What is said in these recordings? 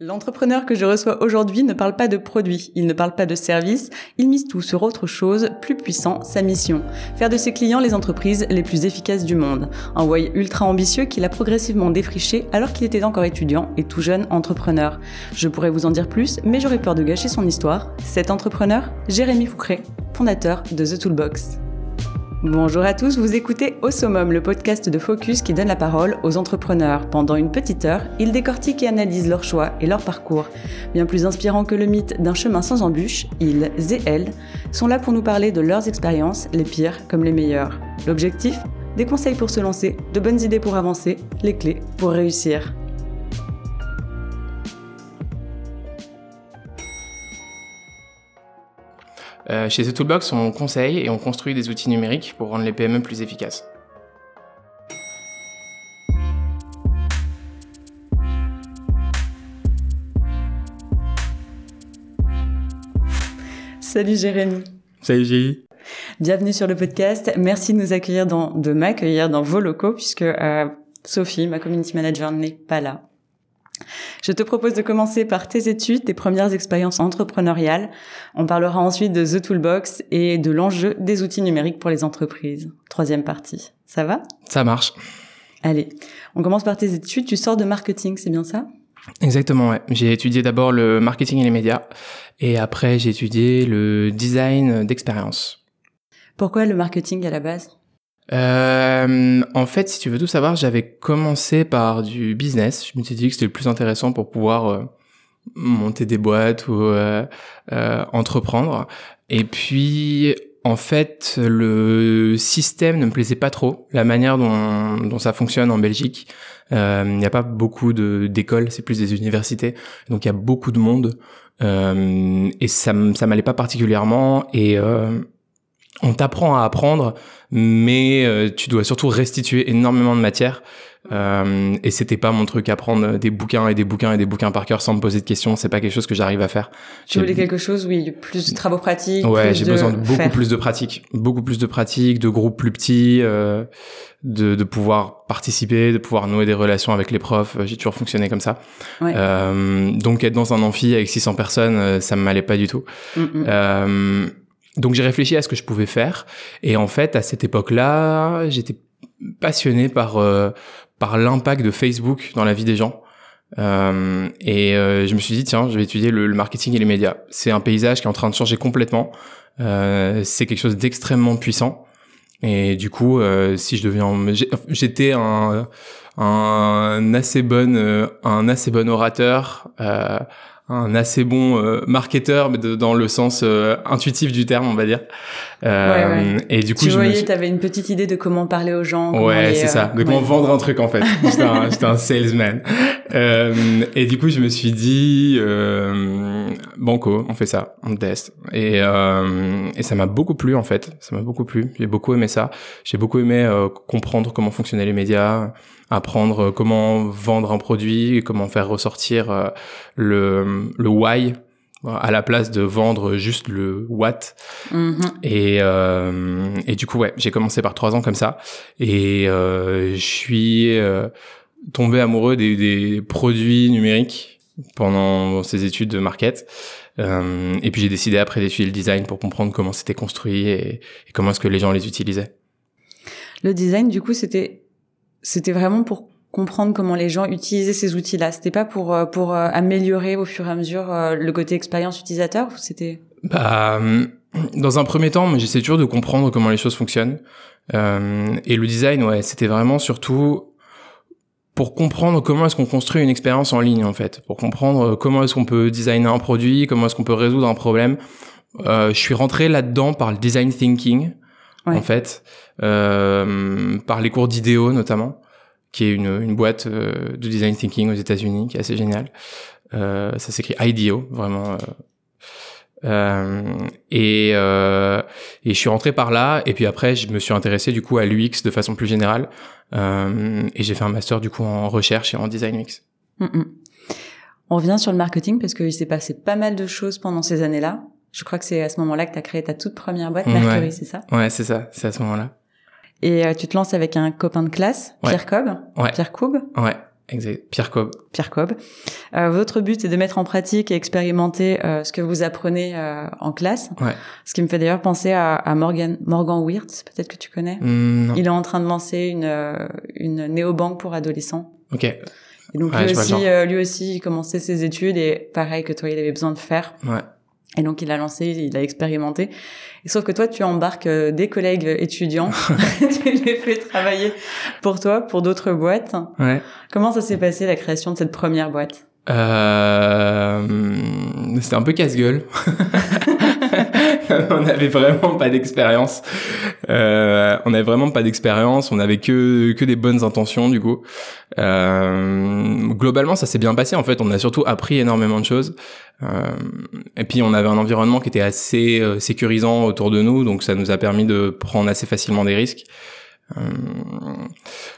L'entrepreneur que je reçois aujourd'hui ne parle pas de produits, il ne parle pas de services, il mise tout sur autre chose, plus puissant, sa mission. Faire de ses clients les entreprises les plus efficaces du monde. Un way ultra ambitieux qu'il a progressivement défriché alors qu'il était encore étudiant et tout jeune entrepreneur. Je pourrais vous en dire plus, mais j'aurais peur de gâcher son histoire. Cet entrepreneur, Jérémy Foucré, fondateur de The Toolbox. Bonjour à tous, vous écoutez Au Summum, le podcast de Focus qui donne la parole aux entrepreneurs. Pendant une petite heure, ils décortiquent et analysent leurs choix et leur parcours. Bien plus inspirant que le mythe d'un chemin sans embûches, ils et elles sont là pour nous parler de leurs expériences, les pires comme les meilleures. L'objectif? Des conseils pour se lancer, de bonnes idées pour avancer, les clés pour réussir. Euh, chez The Toolbox, on conseille et on construit des outils numériques pour rendre les PME plus efficaces. Salut Jérémy. Salut Géry. Bienvenue sur le podcast. Merci de nous accueillir dans, de m'accueillir dans vos locaux puisque euh, Sophie, ma community manager, n'est pas là. Je te propose de commencer par tes études, tes premières expériences entrepreneuriales. On parlera ensuite de The Toolbox et de l'enjeu des outils numériques pour les entreprises. Troisième partie. Ça va? Ça marche. Allez, on commence par tes études. Tu sors de marketing, c'est bien ça? Exactement, ouais. J'ai étudié d'abord le marketing et les médias et après j'ai étudié le design d'expérience. Pourquoi le marketing à la base? Euh, en fait, si tu veux tout savoir, j'avais commencé par du business. Je me suis dit que c'était le plus intéressant pour pouvoir euh, monter des boîtes ou euh, euh, entreprendre. Et puis, en fait, le système ne me plaisait pas trop. La manière dont, dont ça fonctionne en Belgique, euh, il n'y a pas beaucoup d'écoles, c'est plus des universités. Donc, il y a beaucoup de monde. et ça, ça m'allait pas particulièrement. Et on t'apprend à apprendre, mais euh, tu dois surtout restituer énormément de matière. Euh, et c'était pas mon truc apprendre des bouquins et des bouquins et des bouquins par cœur sans me poser de questions. C'est pas quelque chose que j'arrive à faire. Tu voulais quelque chose, oui, plus de travaux pratiques. Ouais, j'ai besoin de beaucoup plus de pratiques, beaucoup plus de pratiques, de groupes plus petits, euh, de, de pouvoir participer, de pouvoir nouer des relations avec les profs. J'ai toujours fonctionné comme ça. Ouais. Euh, donc être dans un amphi avec 600 personnes, euh, ça me m'allait pas du tout. Mm -hmm. Donc j'ai réfléchi à ce que je pouvais faire et en fait à cette époque-là, j'étais passionné par euh, par l'impact de Facebook dans la vie des gens. Euh, et euh, je me suis dit tiens, je vais étudier le, le marketing et les médias. C'est un paysage qui est en train de changer complètement. Euh, c'est quelque chose d'extrêmement puissant. Et du coup, euh, si je deviens, j'étais un, un assez bon, un assez bon orateur un assez bon euh, marketeur, mais dans le sens euh, intuitif du terme, on va dire. Euh, Et du coup, tu je voyais, tu avais une petite idée de comment parler aux gens. Ouais, c'est ça, de comment vendre un truc en fait. J'étais un, un, salesman. et du coup, je me suis dit, banco, on fait ça, on teste. Et, et ça m'a beaucoup plu en fait. Ça m'a beaucoup plu. J'ai beaucoup aimé ça. J'ai beaucoup aimé comprendre comment fonctionnaient les médias apprendre comment vendre un produit, comment faire ressortir euh, le, le why à la place de vendre juste le what. Mm-hmm. Et, euh, et du coup, ouais, j'ai commencé par trois ans comme ça. Et euh, je suis euh, tombé amoureux des, des, produits numériques pendant ces études de market. Euh, et puis j'ai décidé après d'étudier le design pour comprendre comment c'était construit et, et comment est-ce que les gens les utilisaient. Le design, du coup, c'était c'était vraiment pour comprendre comment les gens utilisaient ces outils-là. C'était pas pour euh, pour euh, améliorer au fur et à mesure euh, le côté expérience utilisateur. C'était. Bah, dans un premier temps, j'essaie toujours de comprendre comment les choses fonctionnent. Et le design, ouais, c'était vraiment surtout pour comprendre comment est-ce qu'on construit une expérience en ligne en fait, pour comprendre comment est-ce qu'on peut designer un produit, comment est-ce qu'on peut résoudre un problème. Je suis rentré là-dedans par le design thinking ouais. en fait, euh, par les cours d'idéo notamment, qui est une, une boîte euh, de design thinking aux États-Unis, qui est assez géniale. Euh, ça s'écrit IDEO, vraiment. Euh, euh, et, euh, et je suis rentré par là et puis après je me suis intéressé du coup à l'UX de façon plus générale euh, et j'ai fait un master du coup en recherche et en design UX. Mm -mm. On revient sur le marketing parce qu'il s'est passé pas mal de choses pendant ces années-là. Je crois que c'est à ce moment-là que tu as créé ta toute première boîte, Mercury, ouais. c'est ça? Ouais, c'est ça, c'est à ce moment-là. Et euh, tu te lances avec un copain de classe, Pierre ouais. Cobb ouais. Pierre Coub Ouais. exact. Pierre Cobb. Pierre Cobb. Euh, votre but est de mettre en pratique et expérimenter euh, ce que vous apprenez euh, en classe. Ouais. Ce qui me fait d'ailleurs penser à, à Morgan Morgan Wirtz, peut-être que tu connais. Non. Il est en train de lancer une euh, une néobanque pour adolescents. Ok. Et donc Ouais, lui aussi, euh, lui aussi, il commençait ses études et pareil que toi, il avait besoin de faire. Ouais. Et donc il a lancé, il a expérimenté. Et sauf que toi, tu embarques euh, des collègues étudiants, tu les fais travailler pour toi, pour d'autres boîtes. Ouais. Comment ça s'est passé la création de cette première boîte? Euh, c'était un peu casse-gueule. on n'avait vraiment pas d'expérience. Euh, on n'avait vraiment pas d'expérience. On avait que que des bonnes intentions du coup. Euh, globalement, ça s'est bien passé. En fait, on a surtout appris énormément de choses. Euh, et puis, on avait un environnement qui était assez sécurisant autour de nous, donc ça nous a permis de prendre assez facilement des risques.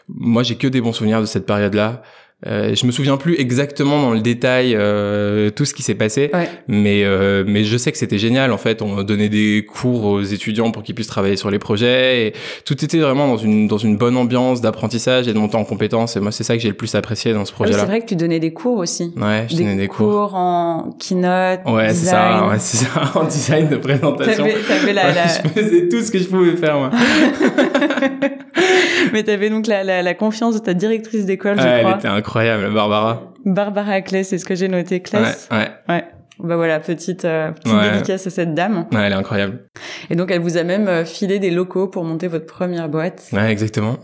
Moi, j'ai que des bons souvenirs de cette période-là. Euh, je me souviens plus exactement dans le détail euh, tout ce qui s'est passé, Ouais. mais euh, mais je sais que c'était génial. En fait, on donnait des cours aux étudiants pour qu'ils puissent travailler sur les projets. Et tout était vraiment dans une dans une bonne ambiance d'apprentissage et de montée en compétences. Et moi, c'est ça que j'ai le plus apprécié dans ce Ah oui, projet-là. c'est vrai que tu donnais des cours aussi. ouais, je donnais des cours. en keynote, Ouais, c'est design. ça. Ouais, c'est ça. En design de présentation. T'avais, t'avais la, Ouais, la... Je faisais tout ce que je pouvais faire. Moi. mais t'avais donc la, la, la confiance de ta directrice d'école, je elle crois. était incroyable, Barbara. Barbara Kless, c'est ce que j'ai noté. Ouais, Kless. ouais, Ouais. Bah voilà, petite, euh, petite Ouais. dédicace à cette dame. ouais, elle est incroyable. Et donc, elle vous a même euh, filé des locaux pour monter votre première boîte. Ouais, exactement.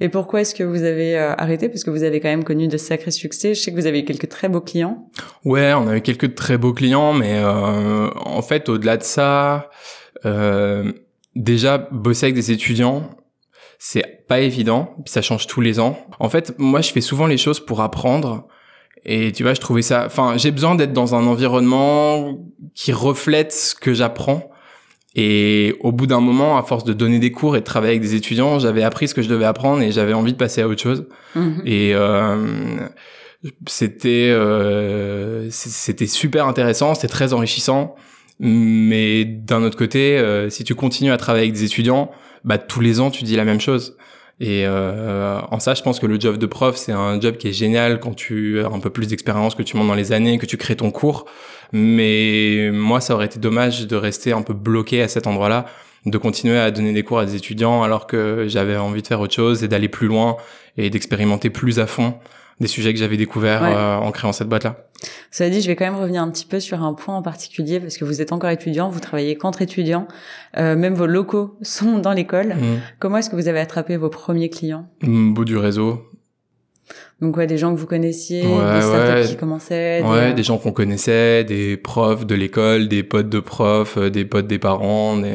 Et pourquoi est-ce que vous avez euh, arrêté? Parce que vous avez quand même connu de sacrés succès. Je sais que vous avez eu quelques très beaux clients. Ouais, on avait quelques très beaux clients, mais euh, en fait, au-delà de ça, euh, déjà bosser avec des étudiants, c'est pas évident, ça change tous les ans. En fait, moi, je fais souvent les choses pour apprendre. Et tu vois, je trouvais ça. Enfin, j'ai besoin d'être dans un environnement qui reflète ce que j'apprends. Et au bout d'un moment, à force de donner des cours et de travailler avec des étudiants, j'avais appris ce que je devais apprendre et j'avais envie de passer à autre chose. Mhm. Et euh, c'était euh, c'était super intéressant, c'était très enrichissant. Mais d'un autre côté, euh, si tu continues à travailler avec des étudiants, bah tous les ans tu dis la même chose. Et euh, en ça, je pense que le job de prof, c'est un job qui est génial quand tu as un peu plus d'expérience, que tu montes dans les années, que tu crées ton cours. Mais moi, ça aurait été dommage de rester un peu bloqué à cet endroit-là, de continuer à donner des cours à des étudiants alors que j'avais envie de faire autre chose et d'aller plus loin et d'expérimenter plus à fond des sujets que j'avais découverts Ouais. euh, en créant cette boîte-là. Cela dit, je vais quand même revenir un petit peu sur un point en particulier parce que vous êtes encore étudiant, vous travaillez qu'entre étudiants, euh, même vos locaux sont dans l'école. Mmh. Comment est-ce que vous avez attrapé vos premiers clients? Mmh, bout du réseau. Donc ouais, des gens que vous connaissiez, Ouais, des startups ouais. qui commençaient. Ouais, des... des gens qu'on connaissait, des profs de l'école, des potes de profs, euh, des potes des parents. Des...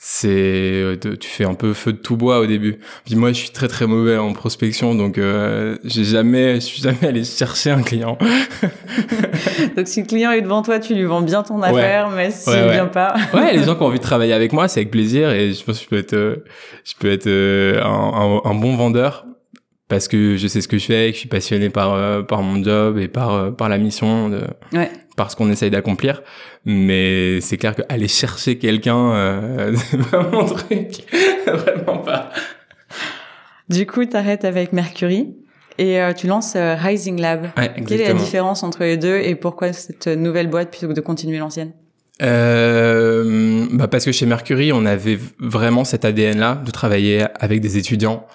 C'est, euh, tu fais un peu feu de tout bois au début. Puis moi, je suis très très mauvais en prospection, donc euh, j'ai jamais, je suis jamais allé chercher un client. Donc si le client est devant toi, tu lui vends bien ton affaire, mais s'il Ouais, ouais. vient pas, Ouais, les gens qui ont envie de travailler avec moi, c'est avec plaisir et je pense que je peux être, euh, je peux être euh, un, un- un bon vendeur parce que je sais ce que je fais, que je suis passionné par euh, par mon job et par euh, par la mission, de, Ouais. par ce qu'on essaye d'accomplir. Mais c'est clair que aller chercher quelqu'un, euh, c'est pas mon truc, vraiment pas. du coup, t'arrêtes avec Mercury et euh, tu lances Rising Lab. Ouais, Quelle est la différence entre les deux et pourquoi cette nouvelle boîte plutôt que de continuer l'ancienne? Euh, bah parce que chez Mercury, on avait vraiment cet ADN-là de travailler avec des étudiants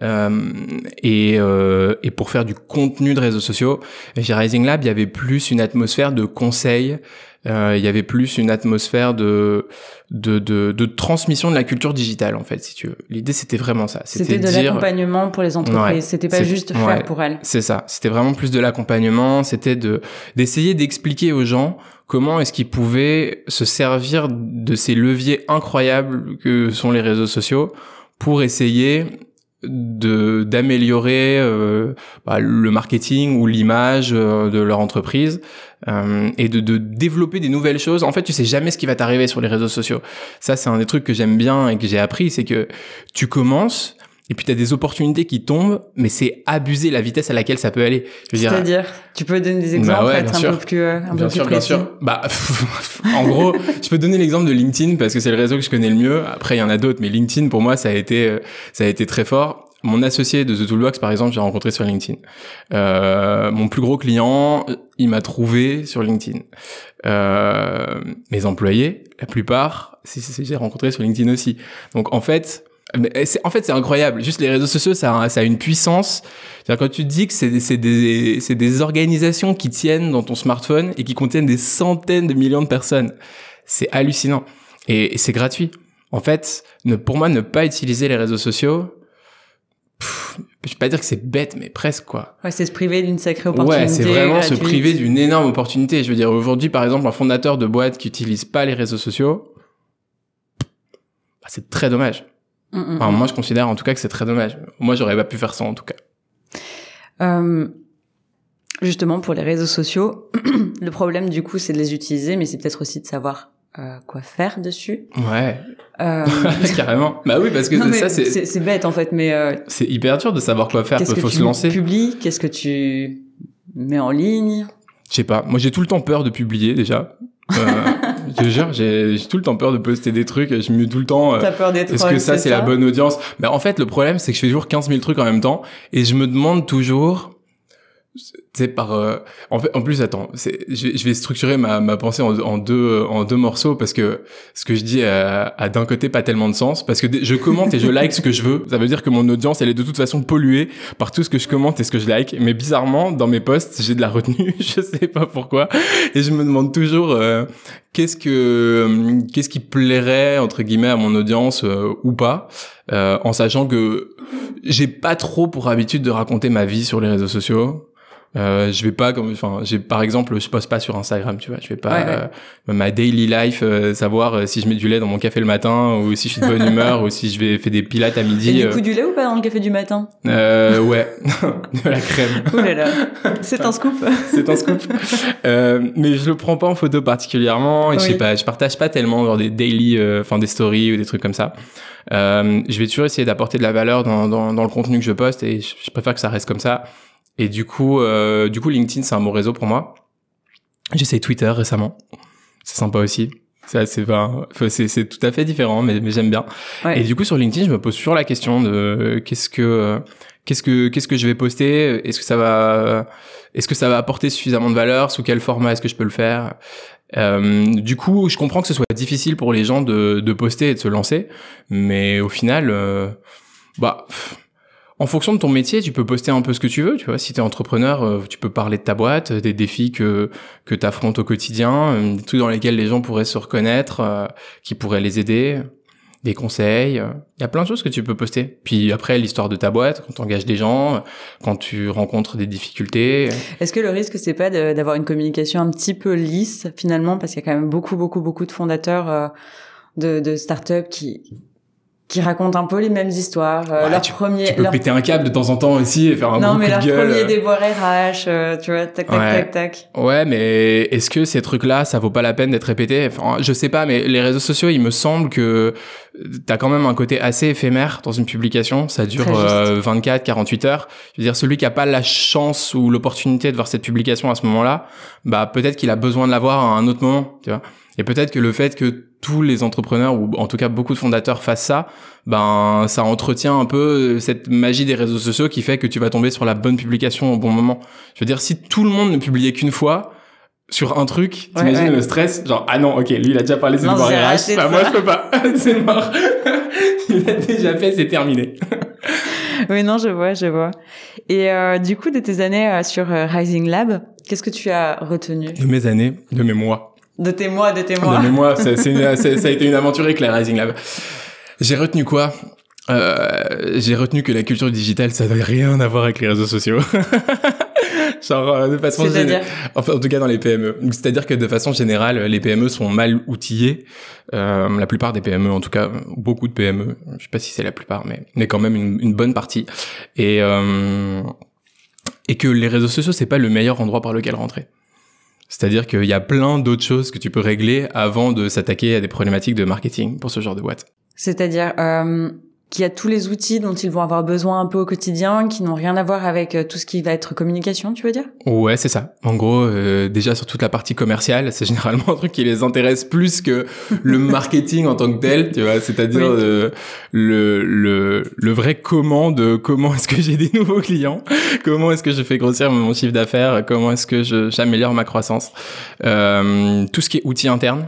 et, euh, et pour faire du contenu de réseaux sociaux. Chez Rising Lab, il y avait plus une atmosphère de conseil, euh, il y avait plus une atmosphère de, de, de, de transmission de la culture digitale, en fait, si tu veux. L'idée, c'était vraiment ça. C'était de dire- l'accompagnement pour les entreprises. Ouais, C'était pas juste faire ouais. pour elles. C'est ça. C'était vraiment plus de l'accompagnement. C'était de d'essayer d'expliquer aux gens comment est-ce qu'ils pouvaient se servir de ces leviers incroyables que sont les réseaux sociaux pour essayer de d'améliorer euh, bah, le marketing ou l'image euh, de leur entreprise euh, et de, de développer des nouvelles choses. En fait, tu sais jamais ce qui va t'arriver sur les réseaux sociaux. Ça, c'est un des trucs que j'aime bien et que j'ai appris, c'est que tu commences et puis tu as des opportunités qui tombent, mais c'est abuser la vitesse à laquelle ça peut aller. C'est-à-dire, tu peux donner des exemples, Bah ouais, être bien un sûr. peu plus, euh, un peu Bien plus sûr, bien précis. sûr. Bah, en gros, je peux donner l'exemple de LinkedIn parce que c'est le réseau que je connais le mieux. Après, il y en a d'autres, mais LinkedIn pour moi, ça a été, euh, ça a été très fort. mon associé de The Toolbox, par exemple, j'ai rencontré sur LinkedIn. Euh, mon plus gros client, il m'a trouvé sur LinkedIn. Euh, mes employés, la plupart, j'ai rencontré sur LinkedIn aussi. Donc en fait, en fait, c'est incroyable. Juste les réseaux sociaux, ça a, ça a une puissance. Quand tu te dis que c'est des, des, des organisations qui tiennent dans ton smartphone et qui contiennent des centaines de millions de personnes, c'est hallucinant. Et, c'est gratuit. En fait, ne, pour moi, ne pas utiliser les réseaux sociaux, je vais pas dire que c'est bête, mais presque quoi. Ouais, c'est se priver d'une sacrée opportunité. Ouais, c'est vraiment se priver d'une énorme opportunité. Je veux dire, aujourd'hui, par exemple, un fondateur de boîte qui utilise pas les réseaux sociaux, bah, c'est très dommage. Mm, mm, enfin, mm. moi, je considère en tout cas que c'est très dommage. Moi, j'aurais pas pu faire ça en tout cas. Euh, justement, pour les réseaux sociaux, le problème du coup, c'est de les utiliser, mais c'est peut-être aussi de savoir euh, quoi faire dessus. Ouais. Euh... Carrément. Bah oui, parce que ça, c'est... C'est bête en fait, mais... Euh... C'est hyper dur de savoir quoi faire, il faut se lancer. Qu'est-ce que tu publies Qu'est-ce que tu mets en ligne? Je sais pas. Moi, j'ai tout le temps peur de publier déjà. Je te jure, j'ai tout le temps peur de poster des trucs. Je me mets tout le temps. Euh, T'as peur d'être. Est-ce que ça, c'est la bonne audience? Mais en fait, le problème, c'est que je fais toujours 15 000 trucs en même temps, et je me demande toujours c'est par euh, en fait en plus attends c'est je, vais structurer ma, ma pensée en, deux en deux morceaux parce que ce que je dis a, a d'un côté pas tellement de sens parce que je commente et je like ce que je veux. Ça veut dire que mon audience elle est de toute façon polluée par tout ce que je commente et ce que je like. Mais bizarrement dans mes posts j'ai de la retenue je sais pas pourquoi. Et je me demande toujours euh, qu'est-ce que euh, qu'est-ce qui plairait entre guillemets à mon audience ou pas en sachant que j'ai pas trop pour habitude de raconter ma vie sur les réseaux sociaux euh, je vais pas comme enfin j'ai par exemple je poste pas sur Instagram tu vois. Je vais pas euh, ma daily life euh, savoir euh, si je mets du lait dans mon café le matin ou si je suis de bonne humeur ou si je vais faire des pilates à midi et du coup du lait ou pas dans le café du matin? Euh, ouais. De la crème. Ouh là là. C'est un scoop. C'est un scoop. Mais je le prends pas en photo particulièrement et je sais pas je partage pas tellement genre des daily enfin des stories ou des trucs comme ça. Je vais toujours essayer d'apporter de la valeur dans, dans, dans le contenu que je poste et je préfère que ça reste comme ça et du coup, euh, du coup, LinkedIn, c'est un bon réseau pour moi. J'essaie Twitter récemment. C'est sympa aussi. C'est c'est c'est tout à fait différent, mais, mais j'aime bien. Et du coup, sur LinkedIn, je me pose toujours la question de qu'est-ce que qu'est-ce que qu'est-ce que je vais poster? Est-ce que ça va est-ce que ça va apporter suffisamment de valeur? Sous quel format est-ce que je peux le faire? Euh, Du coup, je comprends que ce soit difficile pour les gens de de poster et de se lancer, mais au final, euh, bah en fonction de ton métier, tu peux poster un peu ce que tu veux. Tu vois, si tu es entrepreneur, euh, tu peux parler de ta boîte, des défis que que tu affrontes au quotidien, euh, des trucs dans lesquels les gens pourraient se reconnaître, euh, qui pourraient les aider, des conseils. Il y a plein de choses que tu peux poster. Puis après, l'histoire de ta boîte, quand tu engages des gens, quand tu rencontres des difficultés. Est-ce que le risque, c'est pas d'avoir une communication un petit peu lisse finalement, parce qu'il y a quand même beaucoup, beaucoup, beaucoup de fondateurs de, de start-up qui qui racontent un peu les mêmes histoires. Euh, leur tu, premier, tu peux péter un câble de temps en temps aussi et faire un non, mais leur premier déboire RH, euh, tu vois, tac, tac, tac, tac. Ouais, mais est-ce que ces trucs-là, ça vaut pas la peine d'être répété enfin, Je sais pas, mais les réseaux sociaux, il me semble que t'as quand même un côté assez éphémère dans une publication. Ça dure 24, euh, 48 heures. Je veux dire, celui qui a pas la chance ou l'opportunité de voir cette publication à ce moment-là, bah peut-être qu'il a besoin de la voir à un autre moment, tu vois. Et peut-être que le fait que tous les entrepreneurs ou en tout cas beaucoup de fondateurs fassent ça, ben ça entretient un peu cette magie des réseaux sociaux qui fait que tu vas tomber sur la bonne publication au bon moment. Je veux dire, si tout le monde ne publiait qu'une fois sur un truc, t'imagines le stress, genre ah non, ok, lui il a déjà parlé, c'est le RH, bah, moi je peux pas, c'est mort, il a déjà fait, c'est terminé. oui, non, je vois, je vois. Et euh, du coup, de tes années euh, sur euh, Rising Lab, qu'est-ce que tu as retenu? De mes années, de mes mois. De tes mois, de tes mois. De mes mois, ça, ça a été une aventure éclair, Rising Lab. J'ai retenu quoi? Euh, J'ai retenu que la culture digitale, ça n'avait rien à voir avec les réseaux sociaux. Genre euh, de façon générale, enfin, en tout cas dans les PME. C'est-à-dire que de façon générale, les PME sont mal outillées. Euh, la plupart des PME, en tout cas, beaucoup de PME. Je sais pas si c'est la plupart, mais mais quand même une, une bonne partie. Et euh, et que les réseaux sociaux, c'est pas le meilleur endroit par lequel rentrer. C'est-à-dire qu'il y a plein d'autres choses que tu peux régler avant de s'attaquer à des problématiques de marketing pour ce genre de boîte. C'est-à-dire, euh, qui a tous les outils dont ils vont avoir besoin un peu au quotidien, qui n'ont rien à voir avec euh, tout ce qui va être communication, tu veux dire? Ouais, c'est ça. En gros, euh, déjà sur toute la partie commerciale, c'est généralement un truc qui les intéresse plus que le marketing en tant que tel, tu vois. C'est-à-dire euh, le, le le vrai comment de comment est-ce que j'ai des nouveaux clients, comment est-ce que je fais grossir mon chiffre d'affaires, comment est-ce que j'améliore ma croissance, tout ce qui est outils internes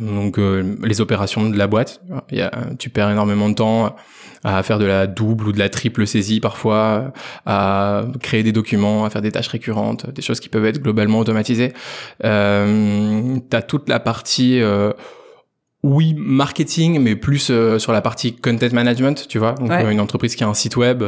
donc les opérations de la boîte. Il y a, tu perds énormément de temps à faire de la double ou de la triple saisie parfois, à créer des documents, à faire des tâches récurrentes, des choses qui peuvent être globalement automatisées. Euh, tu as toute la partie... Euh, oui, marketing, mais plus euh, sur la partie content management, tu vois. Donc une entreprise qui a un site web,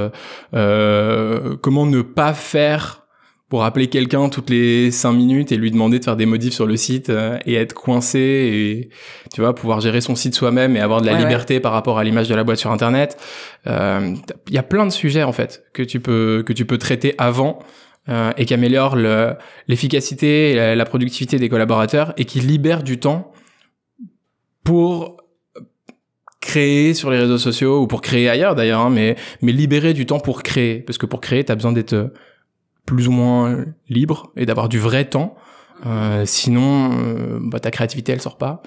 euh, comment ne pas faire pour appeler quelqu'un toutes les cinq minutes et lui demander de faire des modifs sur le site euh, et être coincé et tu vois pouvoir gérer son site soi-même et avoir de la liberté par rapport à l'image de la boîte sur internet. Il euh, y a plein de sujets en fait que tu peux que tu peux traiter avant euh, et qui améliorent l'efficacité et la, productivité des collaborateurs et qui libèrent du temps pour créer sur les réseaux sociaux ou pour créer ailleurs d'ailleurs hein, mais mais libérer du temps pour créer. Parce que pour créer tu as besoin d'être plus ou moins libre et d'avoir du vrai temps. Euh, sinon, euh, bah, ta créativité, elle sort pas.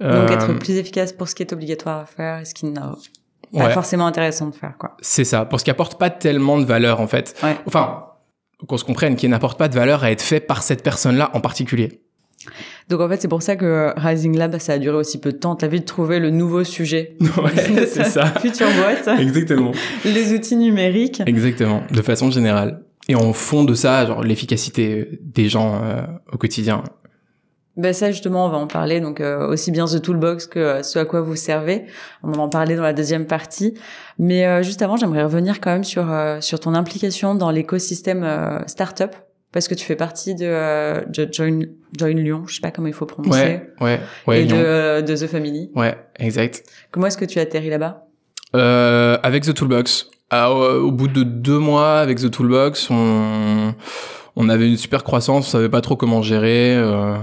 Donc être euh, plus efficace pour ce qui est obligatoire à faire et ce qui n'est pas forcément intéressant de faire. quoi. C'est ça, pour ce qui apporte pas tellement de valeur en fait. Enfin, qu'on se comprenne, qui n'apporte pas de valeur à être fait par cette personne-là en particulier. Donc en fait, c'est pour ça que Rising Lab, ça a duré aussi peu de temps. T'as vu de trouver le nouveau sujet. Ouais, c'est ça. Future boîte. Exactement. Les outils numériques. Exactement. De façon générale et en fond de ça, genre l'efficacité des gens euh, au quotidien. Ben ça justement, on va en parler. Donc euh, aussi bien The Toolbox que euh, ce à quoi vous servez. On va en parler dans la deuxième partie. Mais juste avant, j'aimerais revenir quand même sur sur ton implication dans l'écosystème startup parce que tu fais partie de, de Join, Join Lyon, je sais pas comment il faut prononcer. Ouais, ouais, ouais. Et de, de The Family. Ouais, exact. Comment est-ce que tu as atterri là-bas? Euh, Avec The Toolbox. Alors, ah, au bout de deux mois avec The Toolbox, on, on avait une super croissance, on savait pas trop comment gérer. Euh,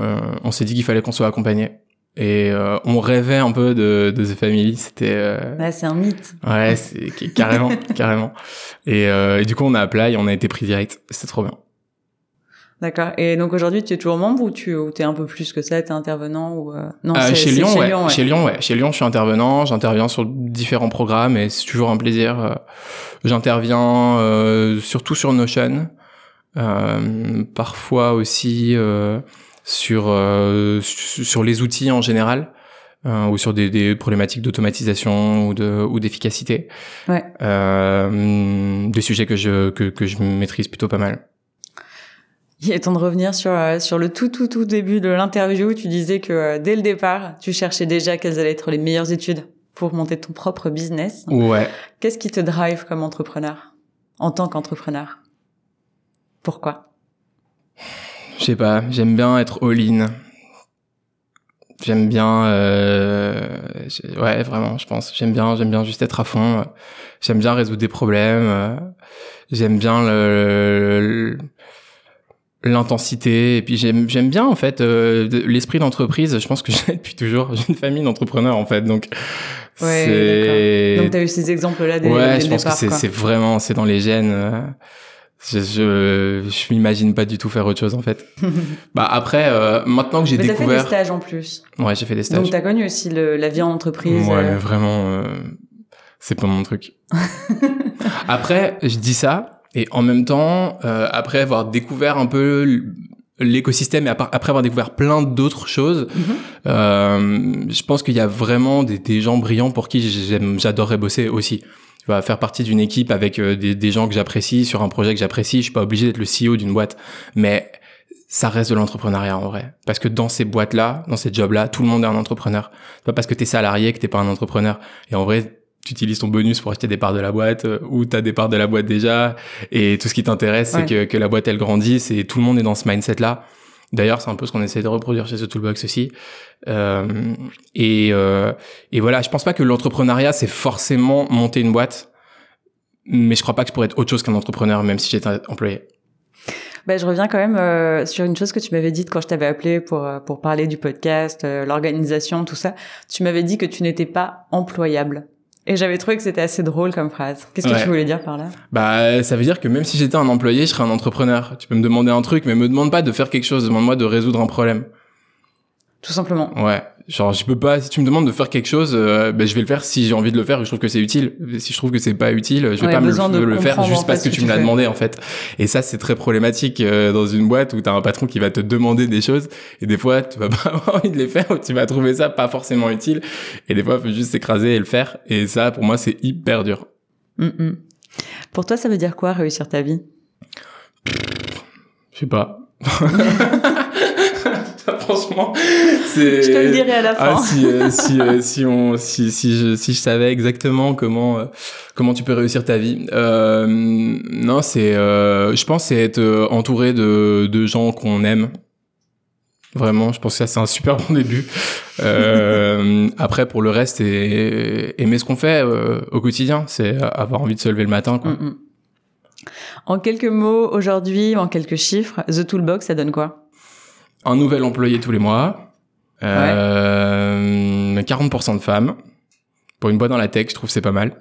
euh, on s'est dit qu'il fallait qu'on soit accompagné. Et euh, on rêvait un peu de, de The Family. C'était. Euh, ouais, c'est un mythe. Ouais, c'est carrément, carrément. Et, et, du coup, on a appelé et on a été pris direct. C'était trop bien. D'accord. Et donc aujourd'hui, tu es toujours membre ou tu es un peu plus que ça, tu es intervenant ou euh... non euh, chez, Lyon, chez, ouais. Lyon, ouais. chez Lyon, ouais. Chez Lyon, je suis intervenant, j'interviens sur différents programmes et c'est toujours un plaisir. Euh, j'interviens euh, surtout sur Notion, euh, parfois aussi sur sur les outils en général. ou sur des, des problématiques d'automatisation ou de ou d'efficacité, ouais. des sujets que je que, que je maîtrise plutôt pas mal. Il est temps de revenir sur euh, sur le tout tout tout début de l'interview. Tu disais que euh, dès le départ, tu cherchais déjà quelles allaient être les meilleures études pour monter ton propre business. Ouais. Qu'est-ce qui te drive comme entrepreneur, en tant qu'entrepreneur? Pourquoi? Je sais pas. J'aime bien être all-in. J'aime bien, euh, ouais, vraiment, je pense. J'aime bien, j'aime bien juste être à fond. J'aime bien résoudre des problèmes. J'aime bien le l'intensité. Et puis j'aime j'aime bien en fait euh, l'esprit d'entreprise. Je pense que j'ai depuis toujours j'ai une famille d'entrepreneurs en fait. Donc ouais, donc t'as eu ces exemples là dès, ouais je pense que c'est c'est vraiment c'est dans les gènes euh, je je, je m'imagine pas du tout faire autre chose en fait. Bah après euh, maintenant que j'ai découvert t'as fait des stages en plus. Ouais j'ai fait des stages. donc t'as connu aussi le, la vie en entreprise ouais mais vraiment c'est pas mon truc. Après je dis ça et en même temps, euh, après avoir découvert un peu l'écosystème et après avoir découvert plein d'autres choses, mhm. euh, je pense qu'il y a vraiment des, des, gens brillants pour qui j'adorerais bosser aussi. Tu vas faire partie d'une équipe avec euh, des, des, gens que j'apprécie sur un projet que j'apprécie. Je suis pas obligé d'être le CEO d'une boîte, mais ça reste de l'entrepreneuriat en vrai. Parce que dans ces boîtes-là, dans ces jobs-là, tout le monde est un entrepreneur. C'est pas parce que t'es salarié que t'es pas un entrepreneur. Et en vrai, tu utilises ton bonus pour acheter des parts de la boîte euh, ou tu as des parts de la boîte déjà et tout ce qui t'intéresse c'est que, que la boîte elle grandisse et tout le monde est dans ce mindset là d'ailleurs c'est un peu ce qu'on essaie de reproduire chez ce toolbox aussi euh, et, euh, et voilà je pense pas que l'entrepreneuriat c'est forcément monter une boîte mais je crois pas que je pourrais être autre chose qu'un entrepreneur même si j'étais employé ben, je reviens quand même euh, sur une chose que tu m'avais dite quand je t'avais appelé pour euh, pour parler du podcast, l'organisation, tout ça. Tu m'avais dit que tu n'étais pas employable. Et j'avais trouvé que c'était assez drôle comme phrase. Qu'est-ce que tu voulais dire par là? Bah, ça veut dire que même si j'étais un employé, je serais un entrepreneur. Tu peux me demander un truc, mais me demande pas de faire quelque chose. Demande-moi de résoudre un problème. Tout simplement. Ouais. Genre, je peux pas, si tu me demandes de faire quelque chose, euh, ben, je vais le faire si j'ai envie de le faire et je trouve que c'est utile. Si je trouve que c'est pas utile, je vais pas me le, faire juste parce que tu me l'as demandé, en fait. Et ça, c'est très problématique euh, dans une boîte où t'as un patron qui va te demander des choses et des fois, tu vas pas avoir envie de les faire ou tu vas trouver ça pas forcément utile. Et des fois, il faut juste s'écraser et le faire. Et ça, pour moi, c'est hyper dur. Mm, mm. Pour toi, ça veut dire quoi réussir ta vie? Je sais pas. franchement, c'est. Je te le dirai à la ah, fin. si, euh, si, euh, si, on, si, si, je, si je savais exactement comment, euh, comment tu peux réussir ta vie. non, c'est, je pense, c'est être entouré de, de gens qu'on aime. Vraiment, je pense que ça c'est un super bon début. après, pour le reste, c'est aimer ce qu'on fait au quotidien, c'est avoir envie de se lever le matin. Quoi. Mm, mm. En quelques mots, aujourd'hui, en quelques chiffres, The Toolbox, ça donne quoi? Un nouvel employé tous les mois, euh, 40% de femmes. Pour une boîte dans la tech, je trouve c'est pas mal.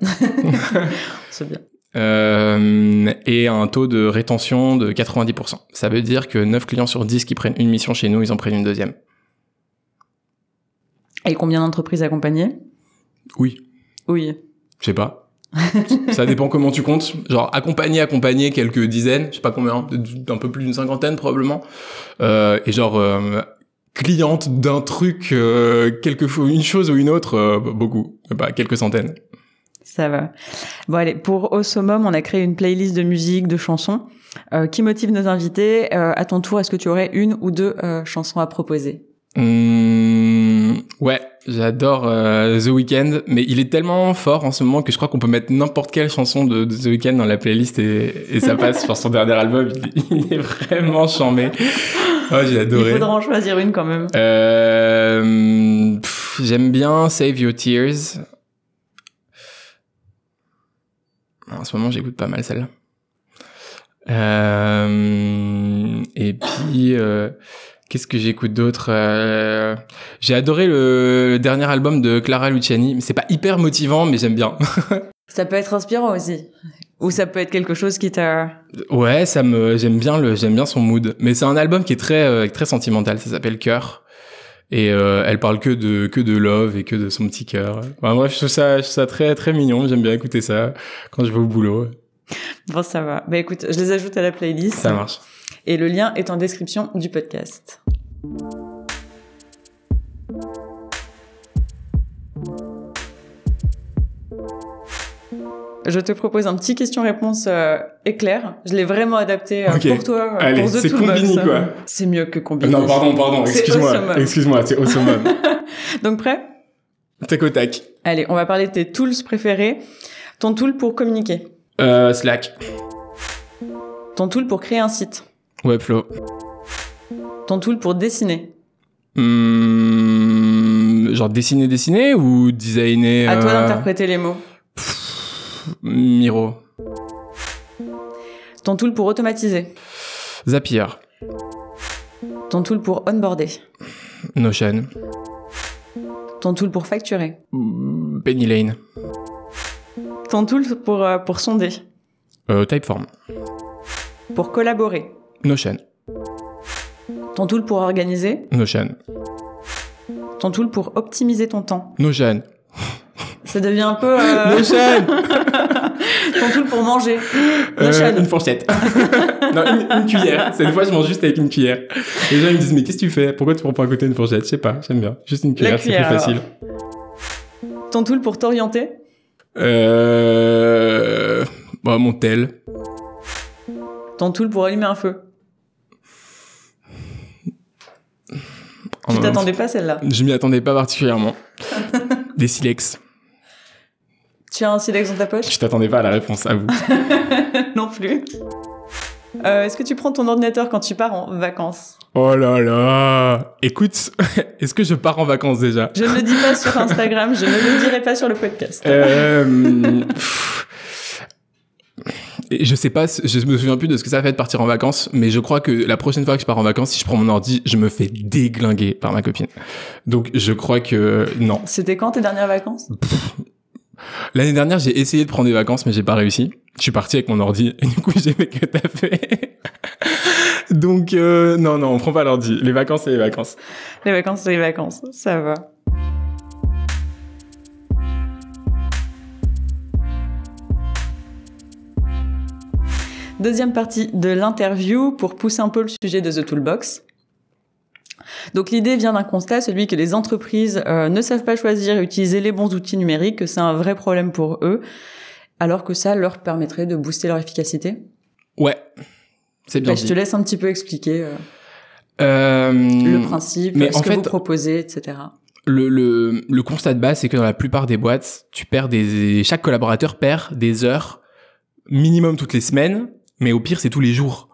c'est bien. Euh, et un taux de rétention de 90%. Ça veut dire que 9 clients sur 10 qui prennent une mission chez nous, ils en prennent une deuxième. Et combien d'entreprises accompagnées? Oui. Oui. Je sais pas. ça dépend comment tu comptes. Genre accompagner, accompagner quelques dizaines, je sais pas combien, un peu plus d'une cinquantaine probablement. Euh, et genre euh, cliente d'un truc, euh, quelque une chose ou une autre, euh, beaucoup, bah, quelques centaines. Ça va. Bon allez, pour Au Summum, on a créé une playlist de musique, de chansons euh, qui motive nos invités? à ton tour, est-ce que tu aurais une ou deux chansons à proposer? Mmh, ouais, j'adore euh, The Weeknd, mais il est tellement fort en ce moment que je crois qu'on peut mettre n'importe quelle chanson de, The Weeknd dans la playlist et, et ça passe. sur son dernier album, il, est vraiment charmé. Oh, j'ai adoré. Il faudra en choisir une quand même. Euh, J'aime bien Save Your Tears. En ce moment, j'écoute pas mal celle-là. Euh, et puis, euh, Qu'est-ce que j'écoute d'autre euh... J'ai adoré le, dernier album de Clara Luciani. C'est pas hyper motivant, mais j'aime bien. ça peut être inspirant aussi. Ou ça peut être quelque chose qui t'a. Ouais, ça me, j'aime bien le, j'aime bien son mood. Mais c'est un album qui est très, euh, très sentimental. Ça s'appelle Cœur. Et euh, elle parle que de, que de love et que de son petit cœur. Enfin, bref, je trouve ça, je trouve ça très, très mignon. J'aime bien écouter ça quand je vais au boulot. Bon, ça va. Bah écoute, je les ajoute à la playlist. Ça marche et le lien est en description du podcast. Je te propose un petit question-réponse euh, éclair. Je l'ai vraiment adapté euh, pour toi. Euh, Allez, c'est Combini, quoi. C'est mieux que Combini. Non, pardon, pardon, excuse-moi. Excuse-moi, c'est awesome. Donc, prêt? Tac au tac. Allez, on va parler de tes tools préférés. Ton tool pour communiquer? Euh, Slack. Ton tool pour créer un site. Webflow. Ton tool pour dessiner mmh, Genre dessiner, dessiner ou designer À toi euh, d'interpréter les mots. Miro. Ton tool pour automatiser Zapier. Ton tool pour onboarder Notion. Ton tool pour facturer Penny Lane. Ton tool pour, euh, pour sonder euh, Typeform. Pour collaborer Notion. Ton tool pour organiser Notion. Ton tool pour optimiser ton temps Notion. Ça devient un peu... Euh... Notion Ton tool pour manger euh, Notion. une fourchette. non, une, cuillère. Cette fois, je mange juste avec une cuillère. Les gens ils me disent, mais qu'est-ce que tu fais? Pourquoi tu prends pas à côté une fourchette? Je sais pas, j'aime bien. Juste une cuillère, c'est plus facile. Ton tool pour t'orienter Euh... Bah, mon tel. Ton tool pour allumer un feu Tu t'attendais pas celle-là Je m'y attendais pas particulièrement. Des silex. Tu as un silex dans ta poche? Je t'attendais pas à la réponse, à vous. non plus. Euh, est-ce que tu prends ton ordinateur quand tu pars en vacances? Oh là là Écoute, est-ce que je pars en vacances déjà? Je ne le dis pas sur Instagram, je ne le dirai pas sur le podcast. Euh, je sais pas, je me souviens plus de ce que ça fait de partir en vacances, mais je crois que la prochaine fois que je pars en vacances, si je prends mon ordi, je me fais déglinguer par ma copine. Donc je crois que non. C'était quand tes dernières vacances? L'année dernière, j'ai essayé de prendre des vacances, mais j'ai pas réussi. Je suis parti avec mon ordi et du coup, j'ai fait que t'as fait. Donc, euh, non, non, on prend pas l'ordi. Les vacances, c'est les vacances. Les vacances, c'est les vacances. Ça va. Deuxième partie de l'interview pour pousser un peu le sujet de The Toolbox. Donc l'idée vient d'un constat, celui que les entreprises euh, ne savent pas choisir et utiliser les bons outils numériques, que c'est un vrai problème pour eux, alors que ça leur permettrait de booster leur efficacité. Ouais, c'est bien. Bah, je te laisse un petit peu expliquer euh, euh, le principe, mais ce que vous proposez, etc. Le, le, le constat de base, c'est que dans la plupart des boîtes, tu perds des, chaque collaborateur perd des heures minimum toutes les semaines mais au pire, c'est tous les jours.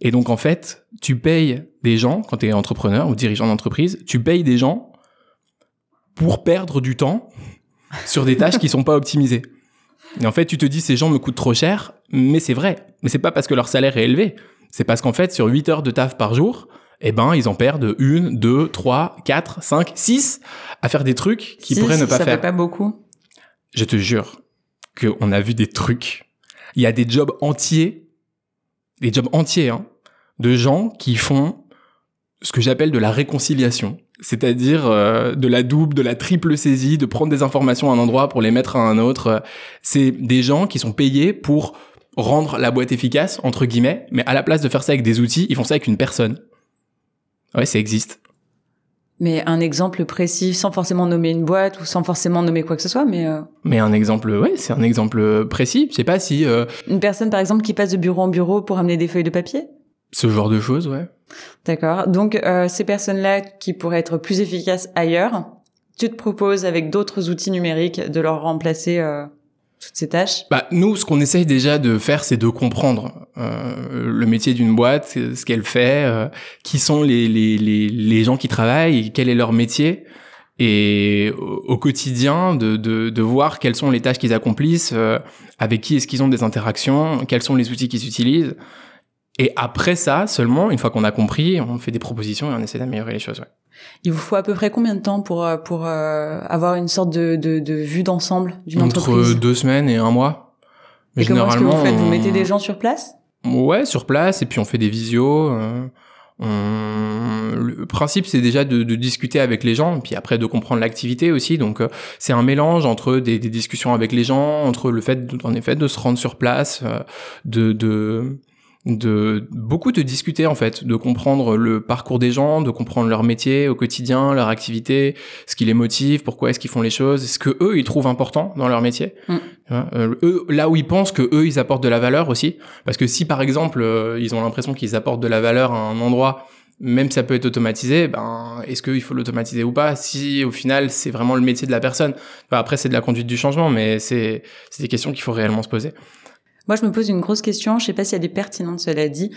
Et donc, en fait, tu payes des gens, quand tu es entrepreneur ou dirigeant d'entreprise, tu payes des gens pour perdre du temps sur des tâches qui sont pas optimisées. Et en fait, tu te dis, ces gens me coûtent trop cher, mais c'est vrai. Mais c'est pas parce que leur salaire est élevé. C'est parce qu'en fait, sur 8 heures de taf par jour, eh ben, ils en perdent une, deux, trois, quatre, cinq, six à faire des trucs qu'ils pourraient ne pas ça faire. Fait pas beaucoup. Je te jure qu'on a vu des trucs. Il y a des jobs entiers des jobs entiers hein, de gens qui font ce que j'appelle de la réconciliation, c'est-à-dire euh, de la double, de la triple saisie, de prendre des informations à un endroit pour les mettre à un autre. C'est des gens qui sont payés pour rendre la boîte efficace, entre guillemets, mais à la place de faire ça avec des outils, ils font ça avec une personne. Ouais, ça existe. Mais un exemple précis, sans forcément nommer une boîte ou sans forcément nommer quoi que ce soit, mais. Euh... Mais un exemple, ouais, c'est un exemple précis. Je sais pas si. Euh... Une personne, par exemple, qui passe de bureau en bureau pour amener des feuilles de papier? Ce genre de choses, ouais. D'accord. Donc euh, ces personnes-là qui pourraient être plus efficaces ailleurs, tu te proposes avec d'autres outils numériques de leur remplacer euh, Bah nous, ce qu'on essaye déjà de faire, c'est de comprendre euh, le métier d'une boîte, ce qu'elle fait, euh, qui sont les, les, les, les, gens qui travaillent, quel est leur métier, et au, quotidien de, de, de, voir quelles sont les tâches qu'ils accomplissent, euh, avec qui est-ce qu'ils ont des interactions, quels sont les outils qu'ils utilisent. Et après ça, seulement, une fois qu'on a compris, on fait des propositions et on essaie d'améliorer les choses. Ouais. Il vous faut à peu près combien de temps pour euh, pour euh, avoir une sorte de, de, de vue d'ensemble d'une entreprise? Entre deux semaines et un mois. Mais et comment est-ce que vous faites? Vous mettez des gens sur place? Ouais, sur place, et puis on fait des visios. Euh, on... Le principe, c'est déjà de, de, discuter avec les gens, puis après de comprendre l'activité aussi. Donc, euh, c'est un mélange entre des, des, discussions avec les gens, entre le fait, en effet, de se rendre sur place, de, de de beaucoup de discuter en fait, de comprendre le parcours des gens, de comprendre leur métier au quotidien, leur activité, ce qui les motive, pourquoi est-ce qu'ils font les choses, ce que eux ils trouvent important dans leur métier. Mm. Euh, eux, là où ils pensent que eux ils apportent de la valeur aussi, parce que si par exemple euh, ils ont l'impression qu'ils apportent de la valeur à un endroit, même si ça peut être automatisé, ben est-ce qu'il faut l'automatiser ou pas Si au final c'est vraiment le métier de la personne? après c'est de la conduite du changement, mais c'est c'est des questions qu'il faut réellement se poser. Moi, je me pose une grosse question. Je sais pas s'il y a des pertinentes, cela dit.